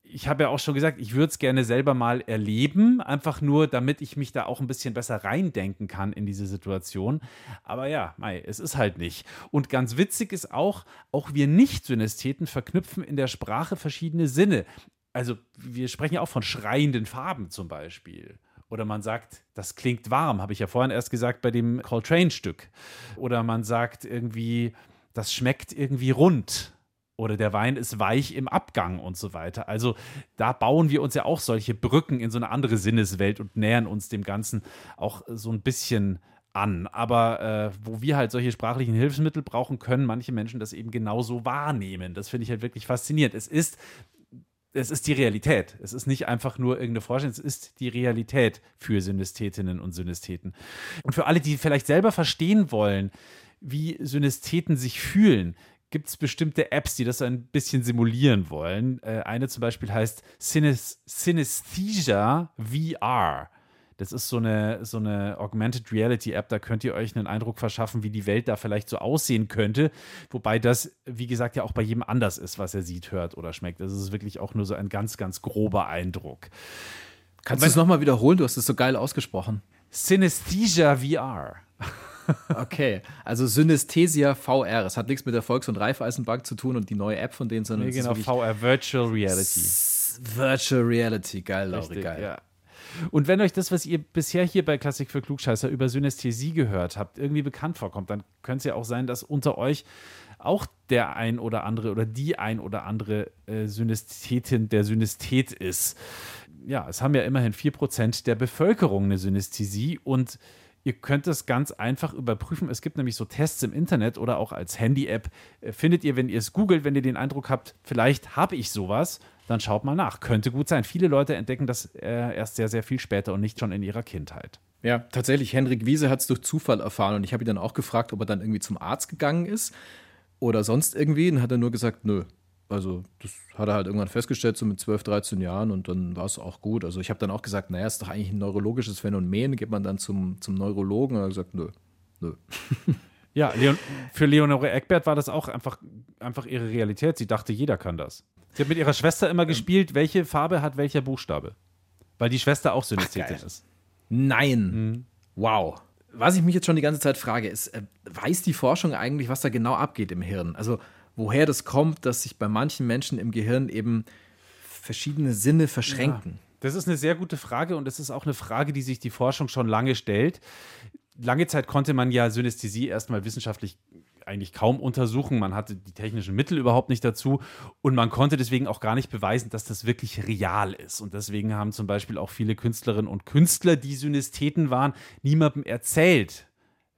Ich habe ja auch schon gesagt, ich würde es gerne selber mal erleben, einfach nur, damit ich mich da auch ein bisschen besser reindenken kann in diese Situation. Aber ja, mei, es ist halt nicht. Und ganz witzig ist auch, auch wir Nicht-Synästheten verknüpfen in der Sprache verschiedene Sinne. Also wir sprechen ja auch von schreienden Farben zum Beispiel. Oder man sagt, das klingt warm, habe ich ja vorhin erst gesagt bei dem Coltrane-Stück. Oder man sagt irgendwie, das schmeckt irgendwie rund. Oder der Wein ist weich im Abgang und so weiter. Also da bauen wir uns ja auch solche Brücken in so eine andere Sinneswelt und nähern uns dem Ganzen auch so ein bisschen an. Aber äh, wo wir halt solche sprachlichen Hilfsmittel brauchen, können manche Menschen das eben genauso wahrnehmen. Das finde ich halt wirklich faszinierend. Es ist es ist die Realität. Es ist nicht einfach nur irgendeine Forschung, es ist die Realität für Synästhetinnen und Synästheten. Und für alle, die vielleicht selber verstehen wollen, wie Synästheten sich fühlen, gibt es bestimmte Apps, die das ein bisschen simulieren wollen. Äh, eine zum Beispiel heißt Synes Synesthesia VR. Das ist so eine, so eine Augmented Reality App, da könnt ihr euch einen Eindruck verschaffen, wie die Welt da vielleicht so aussehen könnte. Wobei das, wie gesagt, ja auch bei jedem anders ist, was er sieht, hört oder schmeckt. Das ist wirklich auch nur so ein ganz, ganz grober Eindruck. Kannst du es nochmal wiederholen? Du hast es so geil ausgesprochen. Synesthesia VR. Okay, also Synesthesia VR. Es hat nichts mit der Volks- und Raiffeisenbank zu tun und die neue App von denen, sondern Nee, es ist genau, VR, Virtual Reality. Virtual Reality. Geil, Lauri, Richtig, geil. ja. Und wenn euch das, was ihr bisher hier bei Klassik für Klugscheißer über Synästhesie gehört habt, irgendwie bekannt vorkommt, dann könnte es ja auch sein, dass unter euch auch der ein oder andere oder die ein oder andere äh, Synästhetin der Synästhet ist. Ja, es haben ja immerhin 4% der Bevölkerung eine Synästhesie und Ihr könnt es ganz einfach überprüfen. Es gibt nämlich so Tests im Internet oder auch als Handy-App. Äh, Findet ihr, wenn ihr es googelt, wenn ihr den Eindruck habt, vielleicht habe ich sowas, dann schaut mal nach. Könnte gut sein. Viele Leute entdecken das äh, erst sehr, sehr viel später und nicht schon in ihrer Kindheit. Ja, tatsächlich, Henrik Wiese hat es durch Zufall erfahren und ich habe ihn dann auch gefragt, ob er dann irgendwie zum Arzt gegangen ist oder sonst irgendwie. Und hat er nur gesagt, nö. Also, das hat er halt irgendwann festgestellt, so mit 12, 13 Jahren und dann war es auch gut. Also, ich habe dann auch gesagt, naja, ist doch eigentlich ein neurologisches Phänomen. Geht man dann zum, zum Neurologen? Und er hat gesagt, nö, nö. Ja, Leon, für Leonore Eckbert war das auch einfach, einfach ihre Realität. Sie dachte, jeder kann das. Sie hat mit ihrer Schwester immer gespielt, welche Farbe hat welcher Buchstabe. Weil die Schwester auch Synästhetin ist. Nein. Wow. Was ich mich jetzt schon die ganze Zeit frage, ist, äh, weiß die Forschung eigentlich, was da genau abgeht im Hirn? Also, woher das kommt, dass sich bei manchen Menschen im Gehirn eben verschiedene Sinne verschränken? Das ist eine sehr gute Frage und es ist auch eine Frage, die sich die Forschung schon lange stellt. Lange Zeit konnte man ja Synästhesie erstmal wissenschaftlich eigentlich kaum untersuchen. Man hatte die technischen Mittel überhaupt nicht dazu und man konnte deswegen auch gar nicht beweisen, dass das wirklich real ist. Und deswegen haben zum Beispiel auch viele Künstlerinnen und Künstler, die Synästheten waren, niemandem erzählt,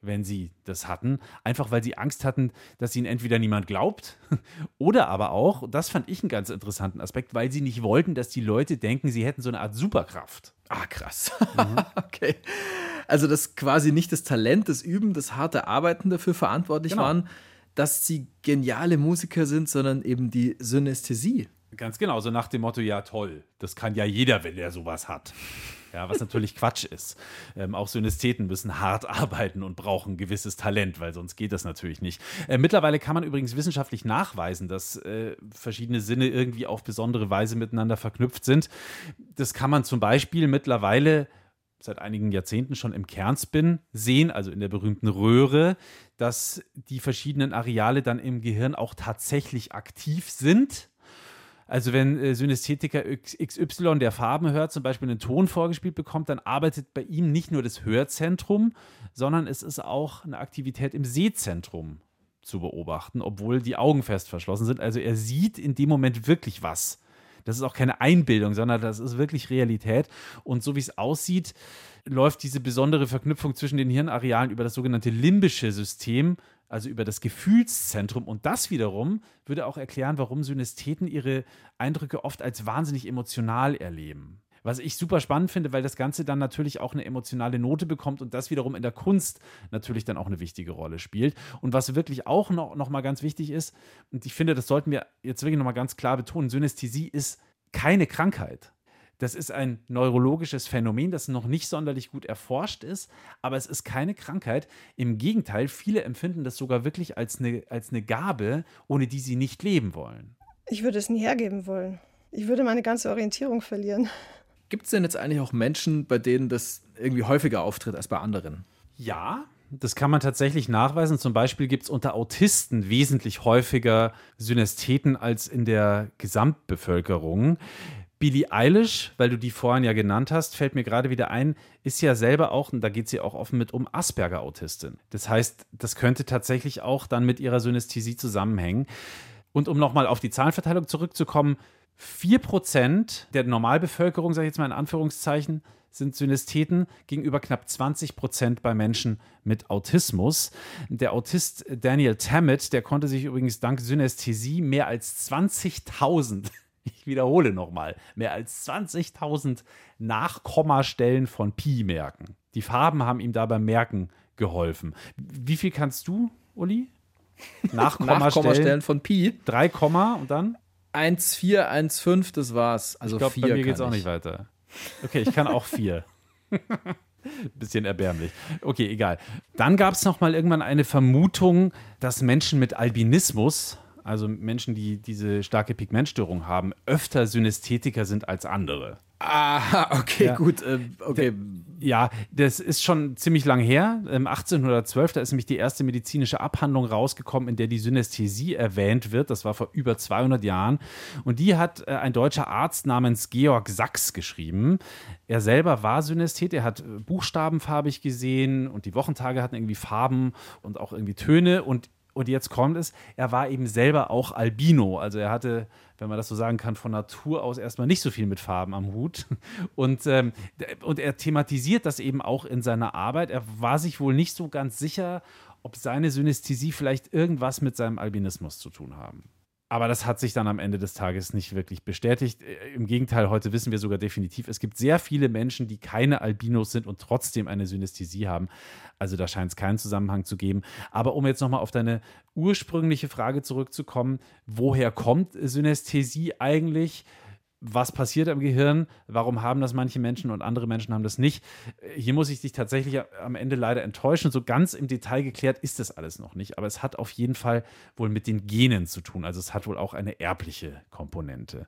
wenn sie das hatten, einfach weil sie Angst hatten, dass ihnen entweder niemand glaubt oder aber auch, das fand ich einen ganz interessanten Aspekt, weil sie nicht wollten, dass die Leute denken, sie hätten so eine Art Superkraft. Ah, krass. okay. Also, dass quasi nicht das Talent, das Üben, das harte Arbeiten dafür verantwortlich Genau. waren, dass sie geniale Musiker sind, sondern eben die Synästhesie. Ganz genau, so nach dem Motto, ja toll, das kann ja jeder, wenn er sowas hat. Ja, was natürlich Quatsch ist. Ähm, auch Synästheten müssen hart arbeiten und brauchen gewisses Talent, weil sonst geht das natürlich nicht. Äh, mittlerweile kann man übrigens wissenschaftlich nachweisen, dass äh, verschiedene Sinne irgendwie auf besondere Weise miteinander verknüpft sind. Das kann man zum Beispiel mittlerweile seit einigen Jahrzehnten schon im Kernspin sehen, also in der berühmten Röhre, dass die verschiedenen Areale dann im Gehirn auch tatsächlich aktiv sind. Also wenn äh, Synästhetiker XY der Farben hört, zum Beispiel einen Ton vorgespielt bekommt, dann arbeitet bei ihm nicht nur das Hörzentrum, sondern es ist auch eine Aktivität im Sehzentrum zu beobachten, obwohl die Augen fest verschlossen sind. Also er sieht in dem Moment wirklich was. Das ist auch keine Einbildung, sondern das ist wirklich Realität. Und so wie es aussieht, läuft diese besondere Verknüpfung zwischen den Hirnarealen über das sogenannte limbische System, also über das Gefühlszentrum. Und das wiederum würde auch erklären, warum Synästheten ihre Eindrücke oft als wahnsinnig emotional erleben. Was ich super spannend finde, weil das Ganze dann natürlich auch eine emotionale Note bekommt und das wiederum in der Kunst natürlich dann auch eine wichtige Rolle spielt. Und was wirklich auch noch, noch mal ganz wichtig ist, und ich finde, das sollten wir jetzt wirklich noch mal ganz klar betonen, Synästhesie ist keine Krankheit. Das ist ein neurologisches Phänomen, das noch nicht sonderlich gut erforscht ist, aber es ist keine Krankheit. Im Gegenteil, viele empfinden das sogar wirklich als eine, als eine Gabe, ohne die sie nicht leben wollen. Ich würde es nie hergeben wollen. Ich würde meine ganze Orientierung verlieren. Gibt es denn jetzt eigentlich auch Menschen, bei denen das irgendwie häufiger auftritt als bei anderen? Ja, das kann man tatsächlich nachweisen. Zum Beispiel gibt es unter Autisten wesentlich häufiger Synästheten als in der Gesamtbevölkerung. Billie Eilish, weil du die vorhin ja genannt hast, fällt mir gerade wieder ein, ist ja selber auch, und da geht sie auch offen mit um, Asperger-Autistin. Das heißt, das könnte tatsächlich auch dann mit ihrer Synästhesie zusammenhängen. Und um nochmal auf die Zahlenverteilung zurückzukommen, 4% der Normalbevölkerung, sage ich jetzt mal in Anführungszeichen, sind Synästheten gegenüber knapp 20% bei Menschen mit Autismus. Der Autist Daniel Tammet, der konnte sich übrigens dank Synästhesie mehr als 20.000, ich wiederhole nochmal, mehr als 20.000 Nachkommastellen von Pi merken. Die Farben haben ihm dabei merken geholfen. Wie viel kannst du, Uli? Nachkommastellen, Nachkommastellen von Pi. 3, Komma und dann? 1,4, 1,5, das war's. Also ich glaube, 4 bei mir kann geht es auch ich. nicht weiter. Okay, ich kann auch vier. Bisschen erbärmlich. Okay, egal. Dann gab es noch mal irgendwann eine Vermutung, dass Menschen mit Albinismus, also Menschen, die diese starke Pigmentstörung haben, öfter Synästhetiker sind als andere. Ah, okay, Ja. gut. ähm, okay. Ja, das ist schon ziemlich lang her. Ähm, 1812, da ist nämlich die erste medizinische Abhandlung rausgekommen, in der die Synästhesie erwähnt wird. Das war vor über 200 Jahren. Und die hat äh, ein deutscher Arzt namens Georg Sachs geschrieben. Er selber war Synästhet, er hat äh, buchstabenfarbig gesehen und die Wochentage hatten irgendwie Farben und auch irgendwie Töne. Und und jetzt kommt es, er war eben selber auch Albino. Also er hatte, wenn man das so sagen kann, von Natur aus erstmal nicht so viel mit Farben am Hut. Und, ähm, und er thematisiert das eben auch in seiner Arbeit. Er war sich wohl nicht so ganz sicher, ob seine Synästhesie vielleicht irgendwas mit seinem Albinismus zu tun haben. Aber das hat sich dann am Ende des Tages nicht wirklich bestätigt. Äh, Im Gegenteil, heute wissen wir sogar definitiv, es gibt sehr viele Menschen, die keine Albinos sind und trotzdem eine Synästhesie haben. Also da scheint es keinen Zusammenhang zu geben. Aber um jetzt nochmal auf deine ursprüngliche Frage zurückzukommen, woher kommt Synästhesie eigentlich? Was passiert am Gehirn, warum haben das manche Menschen und andere Menschen haben das nicht. Hier muss ich dich tatsächlich am Ende leider enttäuschen. So ganz im Detail geklärt ist das alles noch nicht, aber es hat auf jeden Fall wohl mit den Genen zu tun. Also es hat wohl auch eine erbliche Komponente.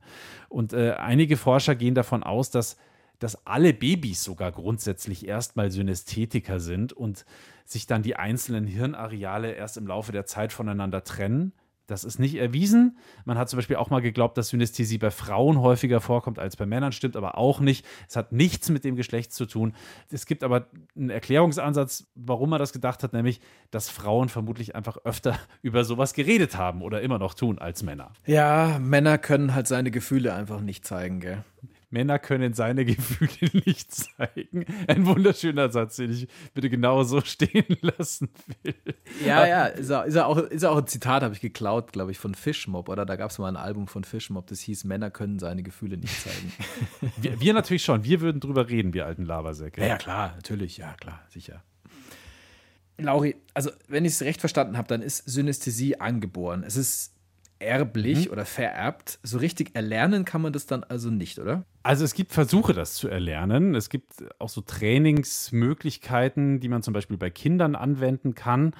Und äh, einige Forscher gehen davon aus, dass dass alle Babys sogar grundsätzlich erstmal Synästhetiker sind und sich dann die einzelnen Hirnareale erst im Laufe der Zeit voneinander trennen. Das ist nicht erwiesen. Man hat zum Beispiel auch mal geglaubt, dass Synästhesie bei Frauen häufiger vorkommt als bei Männern, stimmt aber auch nicht. Es hat nichts mit dem Geschlecht zu tun. Es gibt aber einen Erklärungsansatz, warum man das gedacht hat, nämlich, dass Frauen vermutlich einfach öfter über sowas geredet haben oder immer noch tun als Männer. Ja, Männer können halt seine Gefühle einfach nicht zeigen, gell? Männer können seine Gefühle nicht zeigen. Ein wunderschöner Satz, den ich bitte genau so stehen lassen will. Ja, ja, ist auch, ist auch, ist auch ein Zitat, habe ich geklaut, glaube ich, von Fishmob, oder? Da gab es mal ein Album von Fishmob, das hieß Männer können seine Gefühle nicht zeigen. Wir, wir natürlich schon, wir würden drüber reden, wir alten Labersäcke. ja, ja, klar, natürlich, ja, klar, sicher. Lauri, also wenn ich es recht verstanden habe, dann ist Synästhesie angeboren. Es ist erblich oder vererbt. So richtig erlernen kann man das dann also nicht, oder? Also es gibt Versuche, das zu erlernen. Es gibt auch so Trainingsmöglichkeiten, die man zum Beispiel bei Kindern anwenden kann.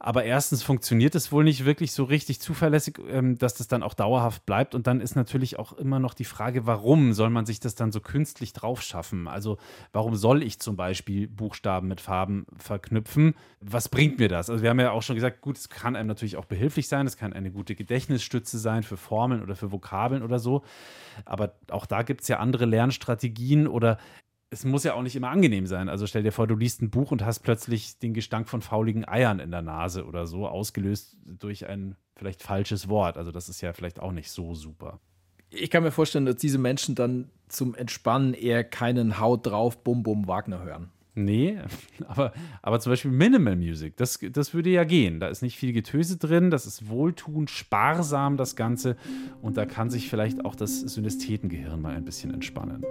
Aber erstens funktioniert es wohl nicht wirklich so richtig zuverlässig, ähm, dass das dann auch dauerhaft bleibt. Und dann ist natürlich auch immer noch die Frage, warum soll man sich das dann so künstlich drauf schaffen? Also warum soll ich zum Beispiel Buchstaben mit Farben verknüpfen? Was bringt mir das? Also wir haben ja auch schon gesagt, gut, es kann einem natürlich auch behilflich sein. Es kann eine gute Gedächtnisstütze sein für Formeln oder für Vokabeln oder so. Aber auch da gibt es ja andere Lernstrategien oder es muss ja auch nicht immer angenehm sein. Also stell dir vor, du liest ein Buch und hast plötzlich den Gestank von fauligen Eiern in der Nase oder so, ausgelöst durch ein vielleicht falsches Wort. Also das ist ja vielleicht auch nicht so super. Ich kann mir vorstellen, dass diese Menschen dann zum Entspannen eher keinen Haut drauf, Bum Bum Wagner hören. Nee, aber, aber zum Beispiel Minimal Music, das, das würde ja gehen. Da ist nicht viel Getöse drin, das ist wohltuend, sparsam das Ganze und da kann sich vielleicht auch das Synästhetengehirn mal ein bisschen entspannen.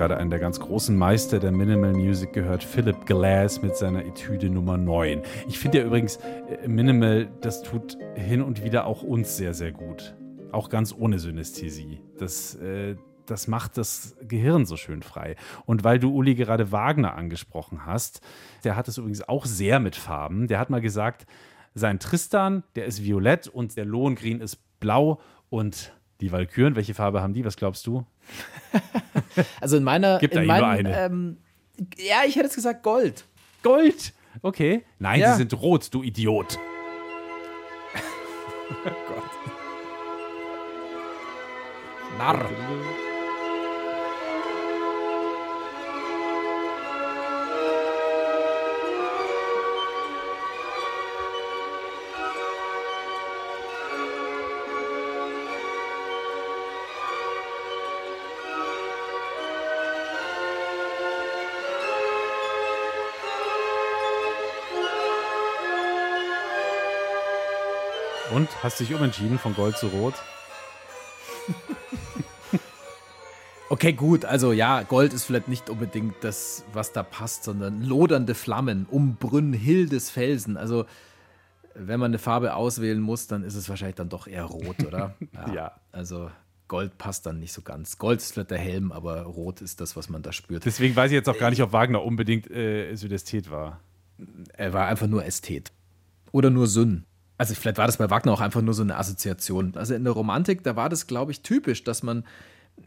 Gerade einen der ganz großen Meister der Minimal Music gehört, Philip Glass mit seiner Etüde Nummer 9. Ich finde ja übrigens, äh, Minimal, das tut hin und wieder auch uns sehr, sehr gut. Auch ganz ohne Synästhesie. Das, äh, das macht das Gehirn so schön frei. Und weil du, Uli, gerade Wagner angesprochen hast, der hat es übrigens auch sehr mit Farben. Der hat mal gesagt, sein Tristan, der ist violett und der Lohengrin ist blau und die Walküren, welche Farbe haben die? Was glaubst du? Also in meiner. Gibt in nur meinen, eine. Ähm, ja, ich hätte jetzt gesagt Gold. Gold. Okay. Nein, Ja. sie sind rot, du Idiot. Narr. Und hast dich umentschieden von Gold zu Rot? Okay, gut, also ja, Gold ist vielleicht nicht unbedingt das, was da passt, sondern lodernde Flammen um Brünnhildes Felsen. Also, wenn man eine Farbe auswählen muss, dann ist es wahrscheinlich dann doch eher rot, oder? Ja. Also, Gold passt dann nicht so ganz. Gold ist vielleicht der Helm, aber rot ist das, was man da spürt. Deswegen weiß ich jetzt auch gar nicht, ob Wagner unbedingt äh, Südästhet war. Er war einfach nur Ästhet. Oder nur Sünn. Also vielleicht war das bei Wagner auch einfach nur so eine Assoziation. Also in der Romantik, da war das, glaube ich, typisch, dass man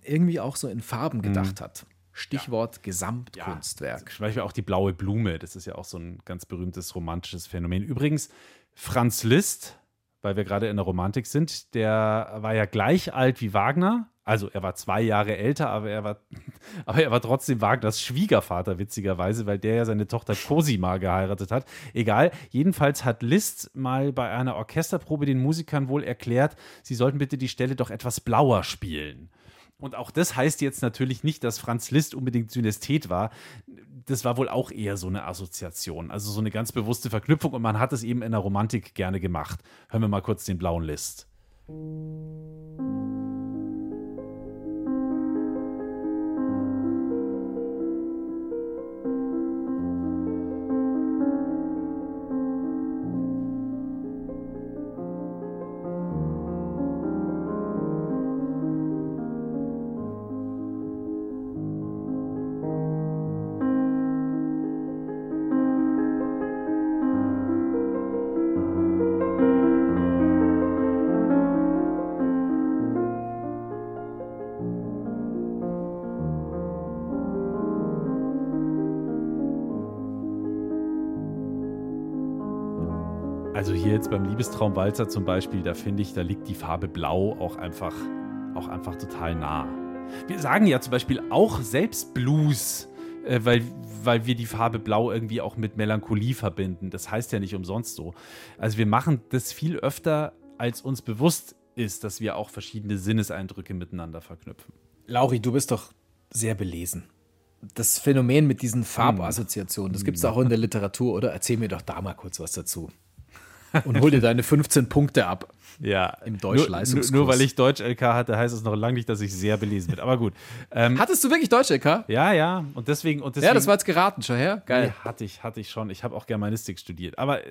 irgendwie auch so in Farben gedacht hat. Stichwort Gesamtkunstwerk. Zum Beispiel auch die blaue Blume, das ist ja auch so ein ganz berühmtes romantisches Phänomen. Übrigens, Franz Liszt, weil wir gerade in der Romantik sind, der war ja gleich alt wie Wagner. Also er war zwei Jahre älter, aber er war, aber er war trotzdem Wagners Schwiegervater, witzigerweise, weil der ja seine Tochter Cosima geheiratet hat. Egal, jedenfalls hat Liszt mal bei einer Orchesterprobe den Musikern wohl erklärt, sie sollten bitte die Stelle doch etwas blauer spielen. Und auch das heißt jetzt natürlich nicht, dass Franz Liszt unbedingt Synästhet war. Das war wohl auch eher so eine Assoziation, also so eine ganz bewusste Verknüpfung und man hat es eben in der Romantik gerne gemacht. Hören wir mal kurz den blauen Liszt. Also beim Liebestraumwalzer zum Beispiel, da finde ich, da liegt die Farbe Blau auch einfach, auch einfach total nah. Wir sagen ja zum Beispiel auch selbst Blues, äh, weil, weil wir die Farbe Blau irgendwie auch mit Melancholie verbinden. Das heißt ja nicht umsonst so. Also wir machen das viel öfter, als uns bewusst ist, dass wir auch verschiedene Sinneseindrücke miteinander verknüpfen. Lauri, du bist doch sehr belesen. Das Phänomen mit diesen Farbassoziationen, das gibt es auch in der Literatur, oder? Erzähl mir doch da mal kurz was dazu. Und hol dir deine 15 Punkte ab. Ja, Im nur, Deutschleistungskurs. nur weil ich Deutsch-LK hatte, heißt es noch lange nicht, dass ich sehr belesen bin. Aber gut. Ähm, Hattest du wirklich Deutsch-LK? ja, ja. Und deswegen, und deswegen Ja, das war jetzt geraten schon, her? Geil. Nee, hatte ich, hatte ich schon. Ich habe auch Germanistik studiert. Aber äh,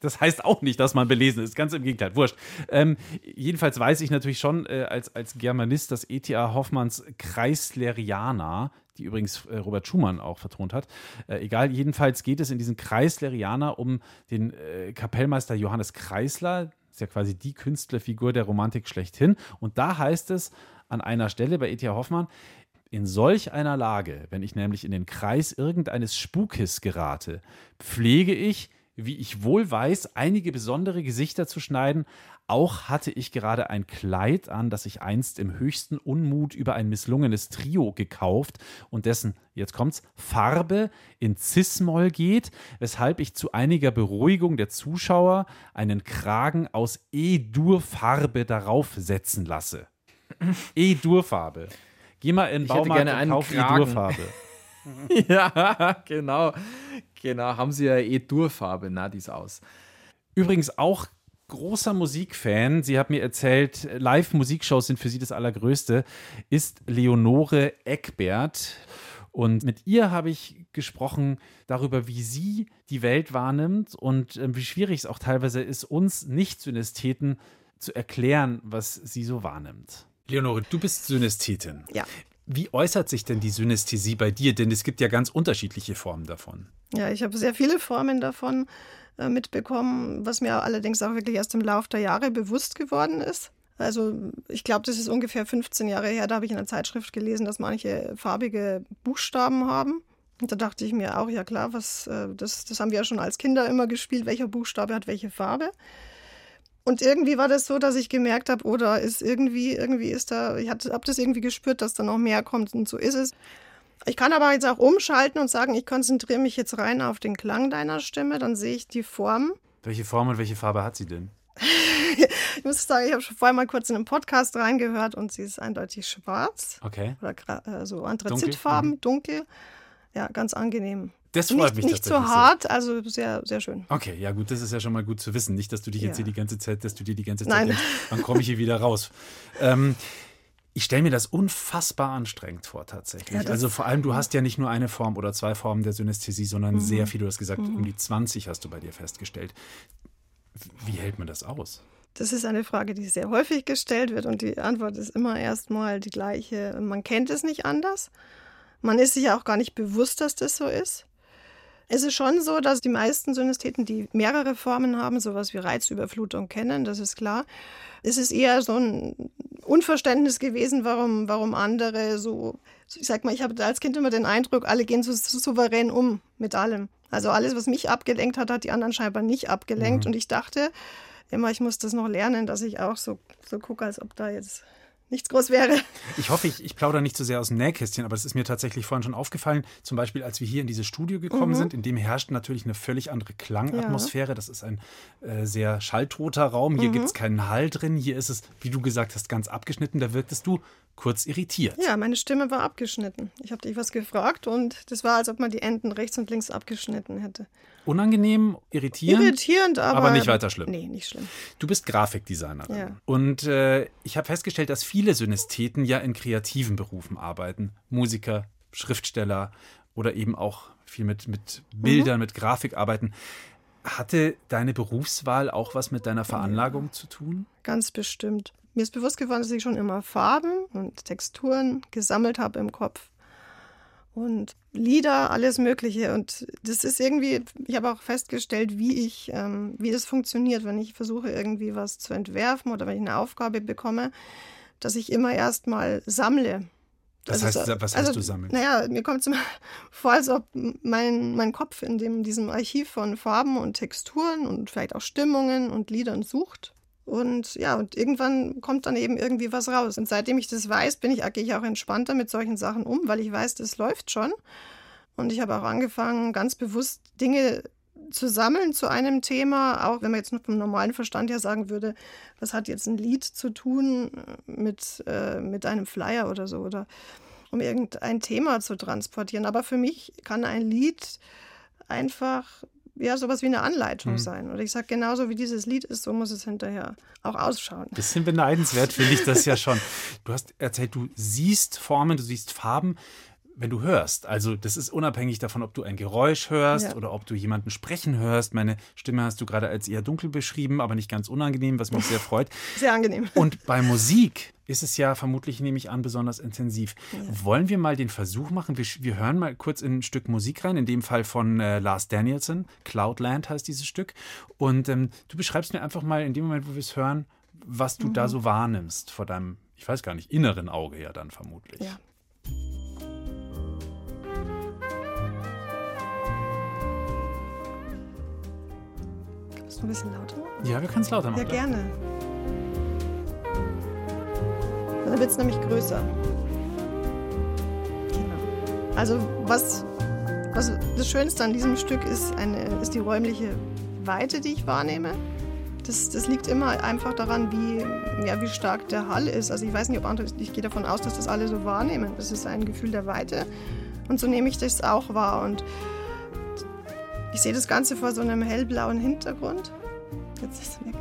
das heißt auch nicht, dass man belesen ist. Ganz im Gegenteil. Wurscht. Ähm, jedenfalls weiß ich natürlich schon äh, als, als Germanist, dass E.T.A. Hoffmanns Kreislerianer, die übrigens äh, Robert Schumann auch vertont hat, äh, egal, jedenfalls geht es in diesen Kreislerianer um den äh, Kapellmeister Johannes Kreisler. Ist ja quasi die Künstlerfigur der Romantik schlechthin. Und da heißt es an einer Stelle bei E.T.A. Hoffmann, in solch einer Lage, wenn ich nämlich in den Kreis irgendeines Spukes gerate, pflege ich, wie ich wohl weiß, einige besondere Gesichter zu schneiden. Auch hatte ich gerade ein Kleid an, das ich einst im höchsten Unmut über ein misslungenes Trio gekauft und dessen, jetzt kommt's, Farbe in Cis-Moll geht, weshalb ich zu einiger Beruhigung der Zuschauer einen Kragen aus E-Dur-Farbe darauf setzen lasse. E-Dur-Farbe. Geh mal in den Baumarkt und kauf. E-Dur-Farbe. ja, genau. Genau, haben sie ja eh Durfarbe, na, dies aus. Übrigens auch großer Musikfan, sie hat mir erzählt, Live-Musikshows sind für sie das Allergrößte, ist Leonore Eckbert. Und mit ihr habe ich gesprochen darüber, wie sie die Welt wahrnimmt und äh, wie schwierig es auch teilweise ist, uns Nicht-Synästheten zu erklären, was sie so wahrnimmt. Leonore, du bist Synästhetin. Ja. Wie äußert sich denn die Synästhesie bei dir? Denn es gibt ja ganz unterschiedliche Formen davon. Ja, ich habe sehr viele Formen davon äh, mitbekommen, was mir allerdings auch wirklich erst im Laufe der Jahre bewusst geworden ist. Also ich glaube, das ist ungefähr 15 Jahre her, da habe ich in einer Zeitschrift gelesen, dass manche farbige Buchstaben haben. Und da dachte ich mir auch, ja klar, was, äh, das, das haben wir ja schon als Kinder immer gespielt, welcher Buchstabe hat welche Farbe. Und irgendwie war das so, dass ich gemerkt habe, oder ist irgendwie, irgendwie ist da, ich habe das irgendwie gespürt, dass da noch mehr kommt und so ist es. Ich kann aber jetzt auch umschalten und sagen, ich konzentriere mich jetzt rein auf den Klang deiner Stimme, dann sehe ich die Form. Welche Form und welche Farbe hat sie denn? Ich muss sagen, ich habe schon vorher mal kurz in einen Podcast reingehört und sie ist eindeutig schwarz Okay. oder äh, so Anthrazitfarben, dunkel. Ja, ganz angenehm. Das freut nicht mich nicht zu sehr. hart, also sehr, sehr schön. Okay, ja gut, das ist ja schon mal gut zu wissen. Nicht, dass du dich jetzt Ja. hier die ganze Zeit, dass du dir die ganze Zeit Nein. denkst, wann komme ich hier wieder raus. Ähm, Ich stelle mir das unfassbar anstrengend vor, tatsächlich. Ja, also vor allem, du hast ja nicht nur eine Form oder zwei Formen der Synästhesie, sondern Mhm. sehr viel. Du hast gesagt, um die 20 hast du bei dir festgestellt. Wie hält man das aus? Das ist eine Frage, die sehr häufig gestellt wird und die Antwort ist immer erstmal die gleiche. Man kennt es nicht anders. Man ist sich ja auch gar nicht bewusst, dass das so ist. Es ist schon so, dass die meisten Synästheten, die mehrere Formen haben, sowas wie Reizüberflutung kennen, das ist klar. Es ist eher so ein Unverständnis gewesen, warum, warum andere so, ich sag mal, ich habe als Kind immer den Eindruck, alle gehen so, so souverän um mit allem. Also alles, was mich abgelenkt hat, hat die anderen scheinbar nicht abgelenkt. Und ich dachte immer, ich muss das noch lernen, dass ich auch so, so gucke, als ob da jetzt nichts groß wäre. Ich hoffe, ich, ich plaudere nicht zu sehr aus dem Nähkästchen, aber es ist mir tatsächlich vorhin schon aufgefallen. Zum Beispiel, als wir hier in dieses Studio gekommen Mhm. sind, in dem herrscht natürlich eine völlig andere Klangatmosphäre. Das ist ein äh, sehr schalltoter Raum. Hier Mhm. gibt es keinen Hall drin. Hier ist es, wie du gesagt hast, ganz abgeschnitten. Da wirktest du kurz irritiert. Ja, meine Stimme war abgeschnitten. Ich habe dich was gefragt und das war, als ob man die Enden rechts und links abgeschnitten hätte. Unangenehm, irritierend. Irritierend, aber, aber nicht weiter schlimm. Nee, nicht schlimm. Du bist Grafikdesignerin. Ja. Und äh, ich habe festgestellt, dass viele Synästheten ja in kreativen Berufen arbeiten. Musiker, Schriftsteller oder eben auch viel mit, mit Bildern, Mhm. mit Grafik arbeiten. Hatte deine Berufswahl auch was mit deiner Veranlagung zu tun? Ganz bestimmt. Mir ist bewusst geworden, dass ich schon immer Farben und Texturen gesammelt habe im Kopf. Und Lieder, alles Mögliche. Und das ist irgendwie, ich habe auch festgestellt, wie ich, ähm, wie das funktioniert, wenn ich versuche, irgendwie was zu entwerfen oder wenn ich eine Aufgabe bekomme, dass ich immer erstmal sammle. Das Also heißt, was also, heißt du sammeln? Naja, mir kommt es immer vor, als ob mein, mein Kopf in dem, diesem Archiv von Farben und Texturen und vielleicht auch Stimmungen und Liedern sucht. Und ja, und irgendwann kommt dann eben irgendwie was raus. Und seitdem ich das weiß, bin ich, gehe ich auch entspannter mit solchen Sachen um, weil ich weiß, das läuft schon. Und ich habe auch angefangen, ganz bewusst Dinge zu sammeln zu einem Thema, auch wenn man jetzt nur vom normalen Verstand her sagen würde, was hat jetzt ein Lied zu tun mit, äh, mit einem Flyer oder so, oder um irgendein Thema zu transportieren. Aber für mich kann ein Lied einfach ja sowas wie eine Anleitung Mhm. sein. Oder ich sage, genauso wie dieses Lied ist, so muss es hinterher auch ausschauen. Bisschen beneidenswert finde ich das ja schon. Du hast erzählt, du siehst Formen, du siehst Farben, wenn du hörst. Also das ist unabhängig davon, ob du ein Geräusch hörst Ja. oder ob du jemanden sprechen hörst. Meine Stimme hast du gerade als eher dunkel beschrieben, aber nicht ganz unangenehm, was mich sehr freut. Sehr angenehm. Und bei Musik ist es ja vermutlich, nehme ich an, besonders intensiv. Wollen wir mal den Versuch machen? Wir, wir hören mal kurz in ein Stück Musik rein, in dem Fall von äh, Lars Danielson. Cloudland heißt dieses Stück. Und ähm, du beschreibst mir einfach mal in dem Moment, wo wir es hören, was du da so wahrnimmst vor deinem, ich weiß gar nicht, inneren Auge ja dann vermutlich. Ja. Du ein bisschen lauter? Ja, wir können es lauter Ja, machen. gerne. Dann wird es nämlich größer. Genau. Also was, was das Schönste an diesem Stück ist, eine, ist die räumliche Weite, die ich wahrnehme. Das, das liegt immer einfach daran, wie, ja, wie stark der Hall ist. Also ich weiß nicht, ob andere, ich gehe davon aus, dass das alle so wahrnehmen. Das ist ein Gefühl der Weite. Und so nehme ich das auch wahr. Und ich sehe das Ganze vor so einem hellblauen Hintergrund. Jetzt ist es weg.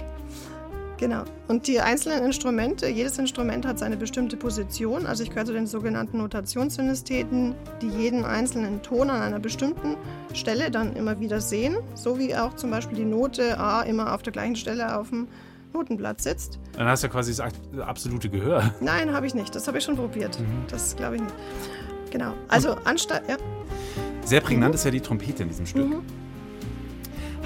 Genau. Und die einzelnen Instrumente, jedes Instrument hat seine bestimmte Position. Also ich gehöre zu den sogenannten Notationssynästheten, die jeden einzelnen Ton an einer bestimmten Stelle dann immer wieder sehen. So wie auch zum Beispiel die Note A immer auf der gleichen Stelle auf dem Notenblatt sitzt. Dann hast du ja quasi das absolute Gehör. Nein, habe ich nicht. Das habe ich schon probiert. Das glaube ich nicht. Genau. Also anstatt, ja. Sehr prägnant ist ja die Trompete in diesem Stück. Mhm.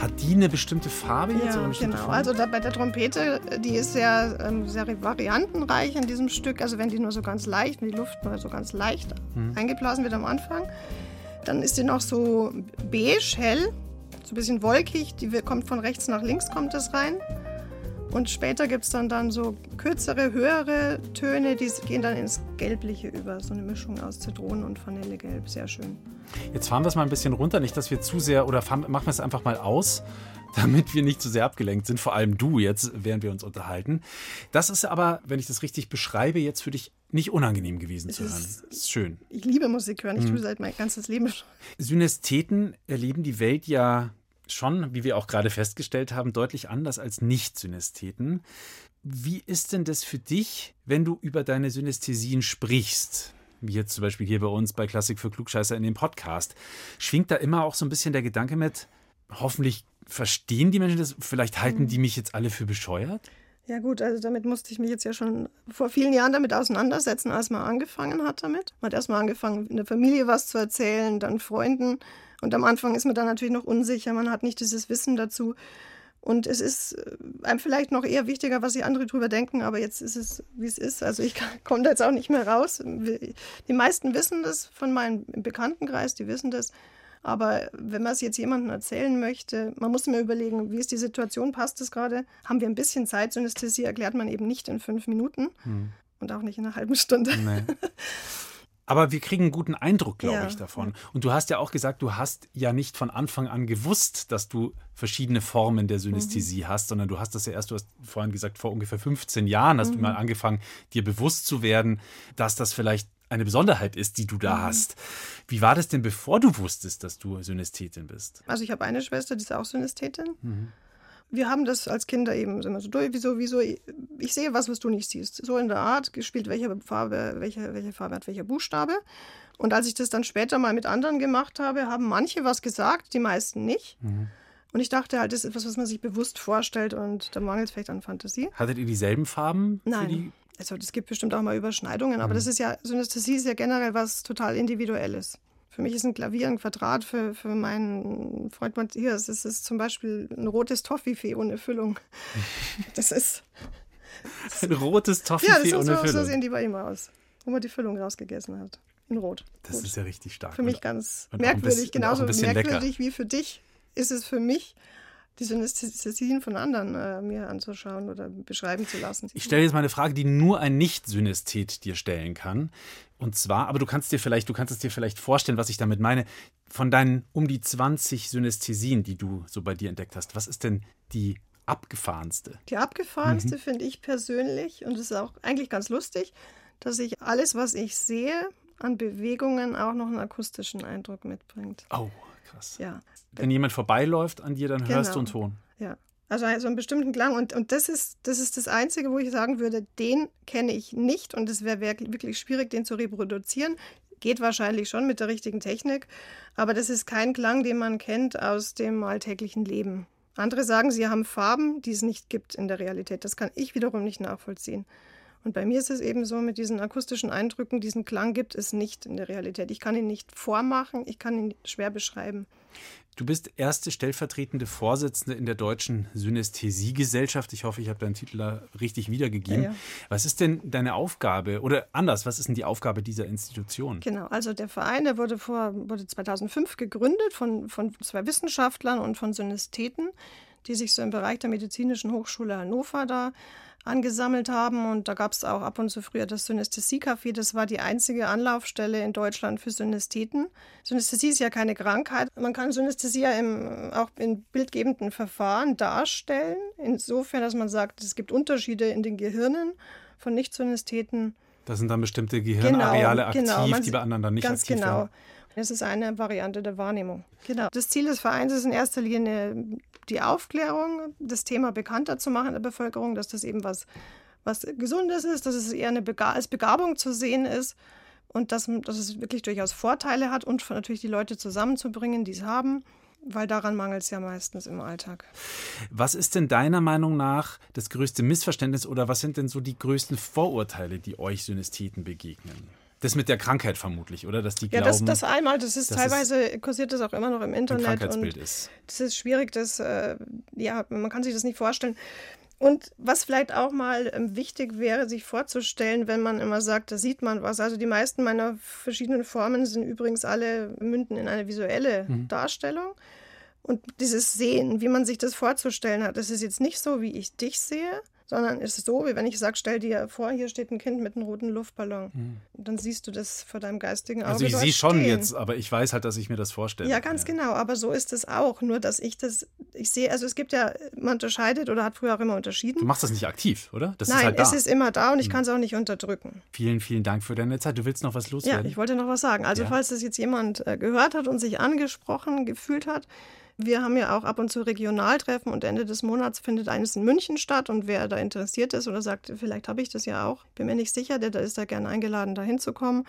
Hat die eine bestimmte Farbe jetzt? oder Ja, eine bestimmte genau. Form? Also da, bei der Trompete, die ist sehr, ähm, sehr variantenreich in diesem Stück. Also wenn die nur so ganz leicht, wenn die Luft nur so ganz leicht Mhm. eingeblasen wird am Anfang, dann ist die noch so beige, hell, so ein bisschen wolkig. Die kommt von rechts nach links, kommt das rein. Und später gibt es dann, dann so kürzere, höhere Töne, die gehen dann ins Gelbliche über. So eine Mischung aus Zitronen und Vanillegelb. Sehr schön. Jetzt fahren wir es mal ein bisschen runter, nicht, dass wir zu sehr, oder fahren, machen wir es einfach mal aus, damit wir nicht zu sehr abgelenkt sind, vor allem du jetzt, während wir uns unterhalten. Das ist aber, wenn ich das richtig beschreibe, jetzt für dich nicht unangenehm gewesen Es zu hören. ist- Das ist schön. Ich liebe Musik hören. Ich Mhm. tue seit mein ganzes Leben schon. Synästheten erleben die Welt ja schon, wie wir auch gerade festgestellt haben, deutlich anders als Nicht-Synästheten. Wie ist denn das für dich, wenn du über deine Synästhesien sprichst? Wie jetzt zum Beispiel hier bei uns bei Klassik für Klugscheißer in dem Podcast. Schwingt da immer auch so ein bisschen der Gedanke mit, hoffentlich verstehen die Menschen das, vielleicht halten die mich jetzt alle für bescheuert? Ja gut, also damit musste ich mich jetzt ja schon vor vielen Jahren damit auseinandersetzen, als man angefangen hat damit. Man hat erstmal angefangen, in der Familie was zu erzählen, dann Freunden. Und am Anfang ist man dann natürlich noch unsicher, man hat nicht dieses Wissen dazu. Und es ist äh, einem vielleicht noch eher wichtiger, was die anderen drüber denken, aber jetzt ist es, wie es ist. Also ich komme da jetzt auch nicht mehr raus. Die meisten wissen das von meinem Bekanntenkreis, die wissen das. Aber wenn man es jetzt jemandem erzählen möchte, man muss immer überlegen, wie ist die Situation, passt es gerade? Haben wir ein bisschen Zeit? Synästhesie erklärt man eben nicht in fünf Minuten Hm. und auch nicht in einer halben Stunde. Nee. Aber wir kriegen einen guten Eindruck, glaube Ja. ich, davon. Und du hast ja auch gesagt, du hast ja nicht von Anfang an gewusst, dass du verschiedene Formen der Synästhesie hast, sondern du hast das ja erst, du hast vorhin gesagt, vor ungefähr 15 Jahren hast du mal angefangen, dir bewusst zu werden, dass das vielleicht eine Besonderheit ist, die du da hast. Wie war das denn, bevor du wusstest, dass du Synästhetin bist? Also ich habe eine Schwester, die ist auch Synästhetin. Wir haben das als Kinder eben immer so durch, wieso, wieso, ich sehe was, was du nicht siehst. So in der Art, gespielt, welche Farbe, welche, welche Farbe hat welcher Buchstabe. Und als ich das dann später mal mit anderen gemacht habe, haben manche was gesagt, die meisten nicht. Und ich dachte halt, das ist etwas, was man sich bewusst vorstellt und da mangelt es vielleicht an Fantasie. Hattet ihr dieselben Farben? Für Nein. die? Also es gibt bestimmt auch mal Überschneidungen, aber das ist ja, Synästhesie ist ja generell was total Individuelles. Für mich ist ein Klavier ein Quadrat, für, für meinen Freund Matthias ist es zum Beispiel ein rotes Toffifee ohne Füllung. Das ist, Ein rotes ja, das Toffifee ohne so, so Füllung. sehen die bei ihm aus, wo man die Füllung rausgegessen hat. In Rot. Das Rot. ist ja richtig stark. für mich ganz und merkwürdig, bisschen- genauso bisschen lecker. merkwürdig wie für dich ist es für mich, die Synästhesien von anderen äh, mir anzuschauen oder beschreiben zu lassen. Ich stelle jetzt mal eine Frage, die nur ein Nicht-Synästhet dir stellen kann. Und zwar, aber du kannst dir vielleicht, du kannst es dir vielleicht vorstellen, was ich damit meine. Von deinen um die 20 Synästhesien, die du so bei dir entdeckt hast, was ist denn die abgefahrenste? Die Mhm. abgefahrenste finde ich persönlich, und das ist auch eigentlich ganz lustig, dass ich alles, was ich sehe, an Bewegungen auch noch einen akustischen Eindruck mitbringt. Oh, krass. Ja, Wenn jemand vorbeiläuft an dir, dann hörst du einen Genau. Ton. ja. Also so einen bestimmten Klang. Und, und das, ist, das ist das Einzige, wo ich sagen würde, den kenne ich nicht. Und es wäre wirklich schwierig, den zu reproduzieren. Geht wahrscheinlich schon mit der richtigen Technik. Aber das ist kein Klang, den man kennt aus dem alltäglichen Leben. Andere sagen, sie haben Farben, die es nicht gibt in der Realität. Das kann ich wiederum nicht nachvollziehen. Und bei mir ist es eben so, mit diesen akustischen Eindrücken, diesen Klang gibt es nicht in der Realität. Ich kann ihn nicht vormachen, ich kann ihn schwer beschreiben. Du bist erste stellvertretende Vorsitzende in der Deutschen Synästhesiegesellschaft. Ich hoffe, ich habe deinen Titel richtig wiedergegeben. Ja, ja. Was ist denn deine Aufgabe? Oder anders, was ist denn die Aufgabe dieser Institution? Genau, also der Verein, der wurde, vor, wurde 2005 gegründet von, von zwei Wissenschaftlern und von Synästheten, die sich so im Bereich der Medizinischen Hochschule Hannover da angesammelt haben. Und da gab es auch ab und zu früher das Synästhesie-Café. Das war die einzige Anlaufstelle in Deutschland für Synästheten. Synästhesie ist ja keine Krankheit. Man kann Synästhesie ja im, auch in bildgebenden Verfahren darstellen. Insofern, dass man sagt, es gibt Unterschiede in den Gehirnen von Nicht-Synästheten. Da sind dann bestimmte Gehirnareale aktiv, genau. Man die bei anderen dann nicht ganz aktiv genau. werden. Das ist eine Variante der Wahrnehmung. Genau. Das Ziel des Vereins ist in erster Linie die Aufklärung, das Thema bekannter zu machen in der Bevölkerung, dass das eben was, was Gesundes ist, dass es eher eine Bega als Begabung zu sehen ist und dass, dass es wirklich durchaus Vorteile hat und natürlich die Leute zusammenzubringen, die es haben, weil daran mangelt es ja meistens im Alltag. Was ist denn deiner Meinung nach das größte Missverständnis oder was sind denn so die größten Vorurteile, die euch Synästheten begegnen? Das mit der Krankheit vermutlich, oder? Dass die Ja, glauben, das, das einmal, das ist teilweise kursiert das auch immer noch im ein Internet. Krankheitsbild und ist. Das ist schwierig, das, äh, ja, man kann sich das nicht vorstellen. Und was vielleicht auch mal ähm, wichtig wäre, sich vorzustellen, wenn man immer sagt, da sieht man was. Also die meisten meiner verschiedenen Formen sind übrigens alle münden in eine visuelle Darstellung. Und dieses Sehen, wie man sich das vorzustellen hat, das ist jetzt nicht so, wie ich dich sehe, sondern es ist so, wie wenn ich sage, stell dir vor, hier steht ein Kind mit einem roten Luftballon. Und dann siehst du das vor deinem geistigen Auge. Also ich sehe schon stehen. jetzt, aber ich weiß halt, dass ich mir das vorstelle. Ja, ganz genau, aber so ist es auch. Nur, dass ich das, ich sehe, also es gibt ja, man unterscheidet oder hat früher auch immer Du unterschieden. machst das nicht aktiv, oder? Das ist Nein, halt da. es ist immer da und ich kann es auch nicht unterdrücken. vielen, vielen Dank für deine Zeit. Du willst noch was Ja, loswerden? ich wollte noch was sagen. Also, Ja. falls das jetzt jemand äh, gehört hat und sich angesprochen gefühlt hat, Wir haben ja auch ab und zu Regionaltreffen und Ende des Monats findet eines in München statt. Und wer da interessiert ist oder sagt, vielleicht habe ich das ja auch, bin mir nicht sicher, der da ist da gerne eingeladen, da hinzukommen.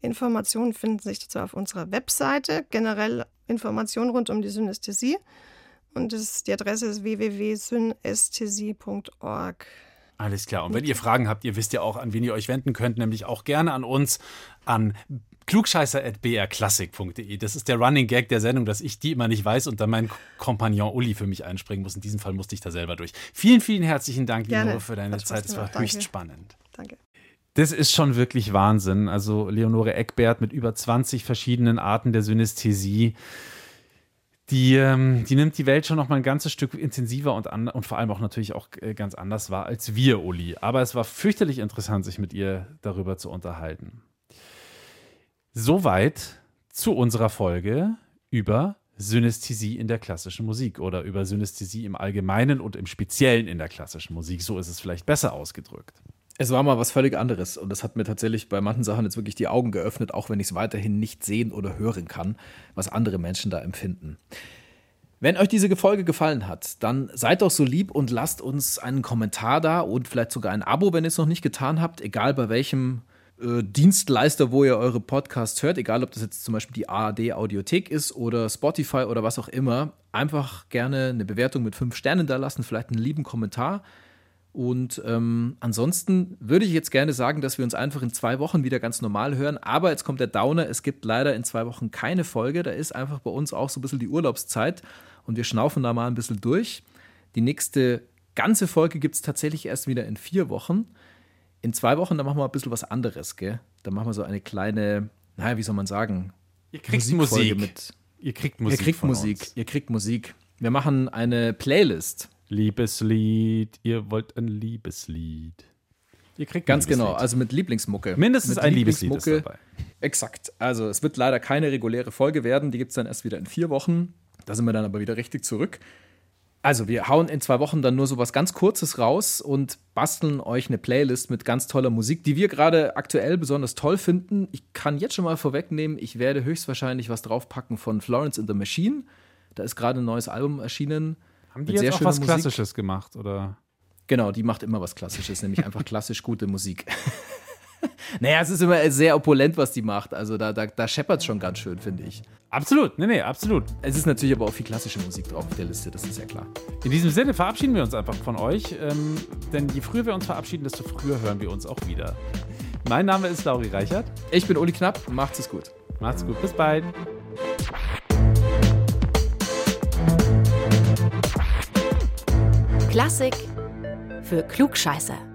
Informationen finden sich dazu auf unserer Webseite. Generell Informationen rund um die Synästhesie. Und das, die Adresse ist www.synästhesie.org. Alles klar. Und wenn ihr Fragen habt, ihr wisst ja auch, an wen ihr euch wenden könnt, nämlich auch gerne an uns, an klugscheißer.brklassik.de. Das ist der Running Gag der Sendung, dass ich die immer nicht weiß und dann mein Kompagnon Uli für mich einspringen muss. In diesem Fall musste ich da selber durch. Vielen, vielen herzlichen Dank, Gerne. Leonore, für deine Hat Zeit. Es war gemacht. höchst Danke. spannend. Danke. Das ist schon wirklich Wahnsinn. Also Leonore Eckbert mit über 20 verschiedenen Arten der Synästhesie. Die, ähm, die nimmt die Welt schon noch mal ein ganzes Stück intensiver und, an, und vor allem auch natürlich auch äh, ganz anders wahr als wir, Uli. Aber es war fürchterlich interessant, sich mit ihr darüber zu unterhalten. Soweit zu unserer Folge über Synästhesie in der klassischen Musik oder über Synästhesie im Allgemeinen und im Speziellen in der klassischen Musik. So ist es vielleicht besser ausgedrückt. Es war mal was völlig anderes und das hat mir tatsächlich bei manchen Sachen jetzt wirklich die Augen geöffnet, auch wenn ich es weiterhin nicht sehen oder hören kann, was andere Menschen da empfinden. Wenn euch diese Folge gefallen hat, dann seid doch so lieb und lasst uns einen Kommentar da und vielleicht sogar ein Abo, wenn ihr es noch nicht getan habt, egal bei welchem äh, Dienstleister, wo ihr eure Podcasts hört, egal ob das jetzt zum Beispiel die ARD Audiothek ist oder Spotify oder was auch immer, einfach gerne eine Bewertung mit fünf Sternen da lassen, vielleicht einen lieben Kommentar. Und ähm, ansonsten würde ich jetzt gerne sagen, dass wir uns einfach in zwei Wochen wieder ganz normal hören. Aber jetzt kommt der Downer. Es gibt leider in zwei Wochen keine Folge. Da ist einfach bei uns auch so ein bisschen die Urlaubszeit. Und wir schnaufen da mal ein bisschen durch. Die nächste ganze Folge gibt es tatsächlich erst wieder in vier Wochen. In zwei Wochen, da machen wir ein bisschen was anderes, gell? Da machen wir so eine kleine, naja, wie soll man sagen? Ihr kriegt Musik. Mit, Ihr kriegt Musik. ihr kriegt Musik. Uns. Ihr kriegt Musik. Wir machen eine Playlist. Liebeslied, ihr wollt ein Liebeslied. Ihr kriegt Ganz genau, also mit Lieblingsmucke. Mindestens mit ein Liebeslied ist dabei. Exakt. Also es wird leider keine reguläre Folge werden. Die gibt es dann erst wieder in vier Wochen. Da sind wir dann aber wieder richtig zurück. Also wir hauen in zwei Wochen dann nur so was ganz Kurzes raus und basteln euch eine Playlist mit ganz toller Musik, die wir gerade aktuell besonders toll finden. Ich kann jetzt schon mal vorwegnehmen, ich werde höchstwahrscheinlich was draufpacken von Florence in the Machine. Da ist gerade ein neues Album erschienen. Haben die jetzt auch was Musik. Klassisches gemacht? Oder? Genau, die macht immer was Klassisches, nämlich einfach klassisch gute Musik. naja, es ist immer sehr opulent, was die macht. Also da, da, da scheppert es schon ganz schön, finde ich. Absolut, nee, nee, absolut. Es ist natürlich aber auch viel klassische Musik drauf auf der Liste, das ist ja klar. In diesem Sinne verabschieden wir uns einfach von euch, ähm, denn je früher wir uns verabschieden, desto früher hören wir uns auch wieder. Mein Name ist Lauri Reichert. Ich bin Uli Knapp, macht's es gut. Macht's gut, bis bald. Klassik für Klugscheißer.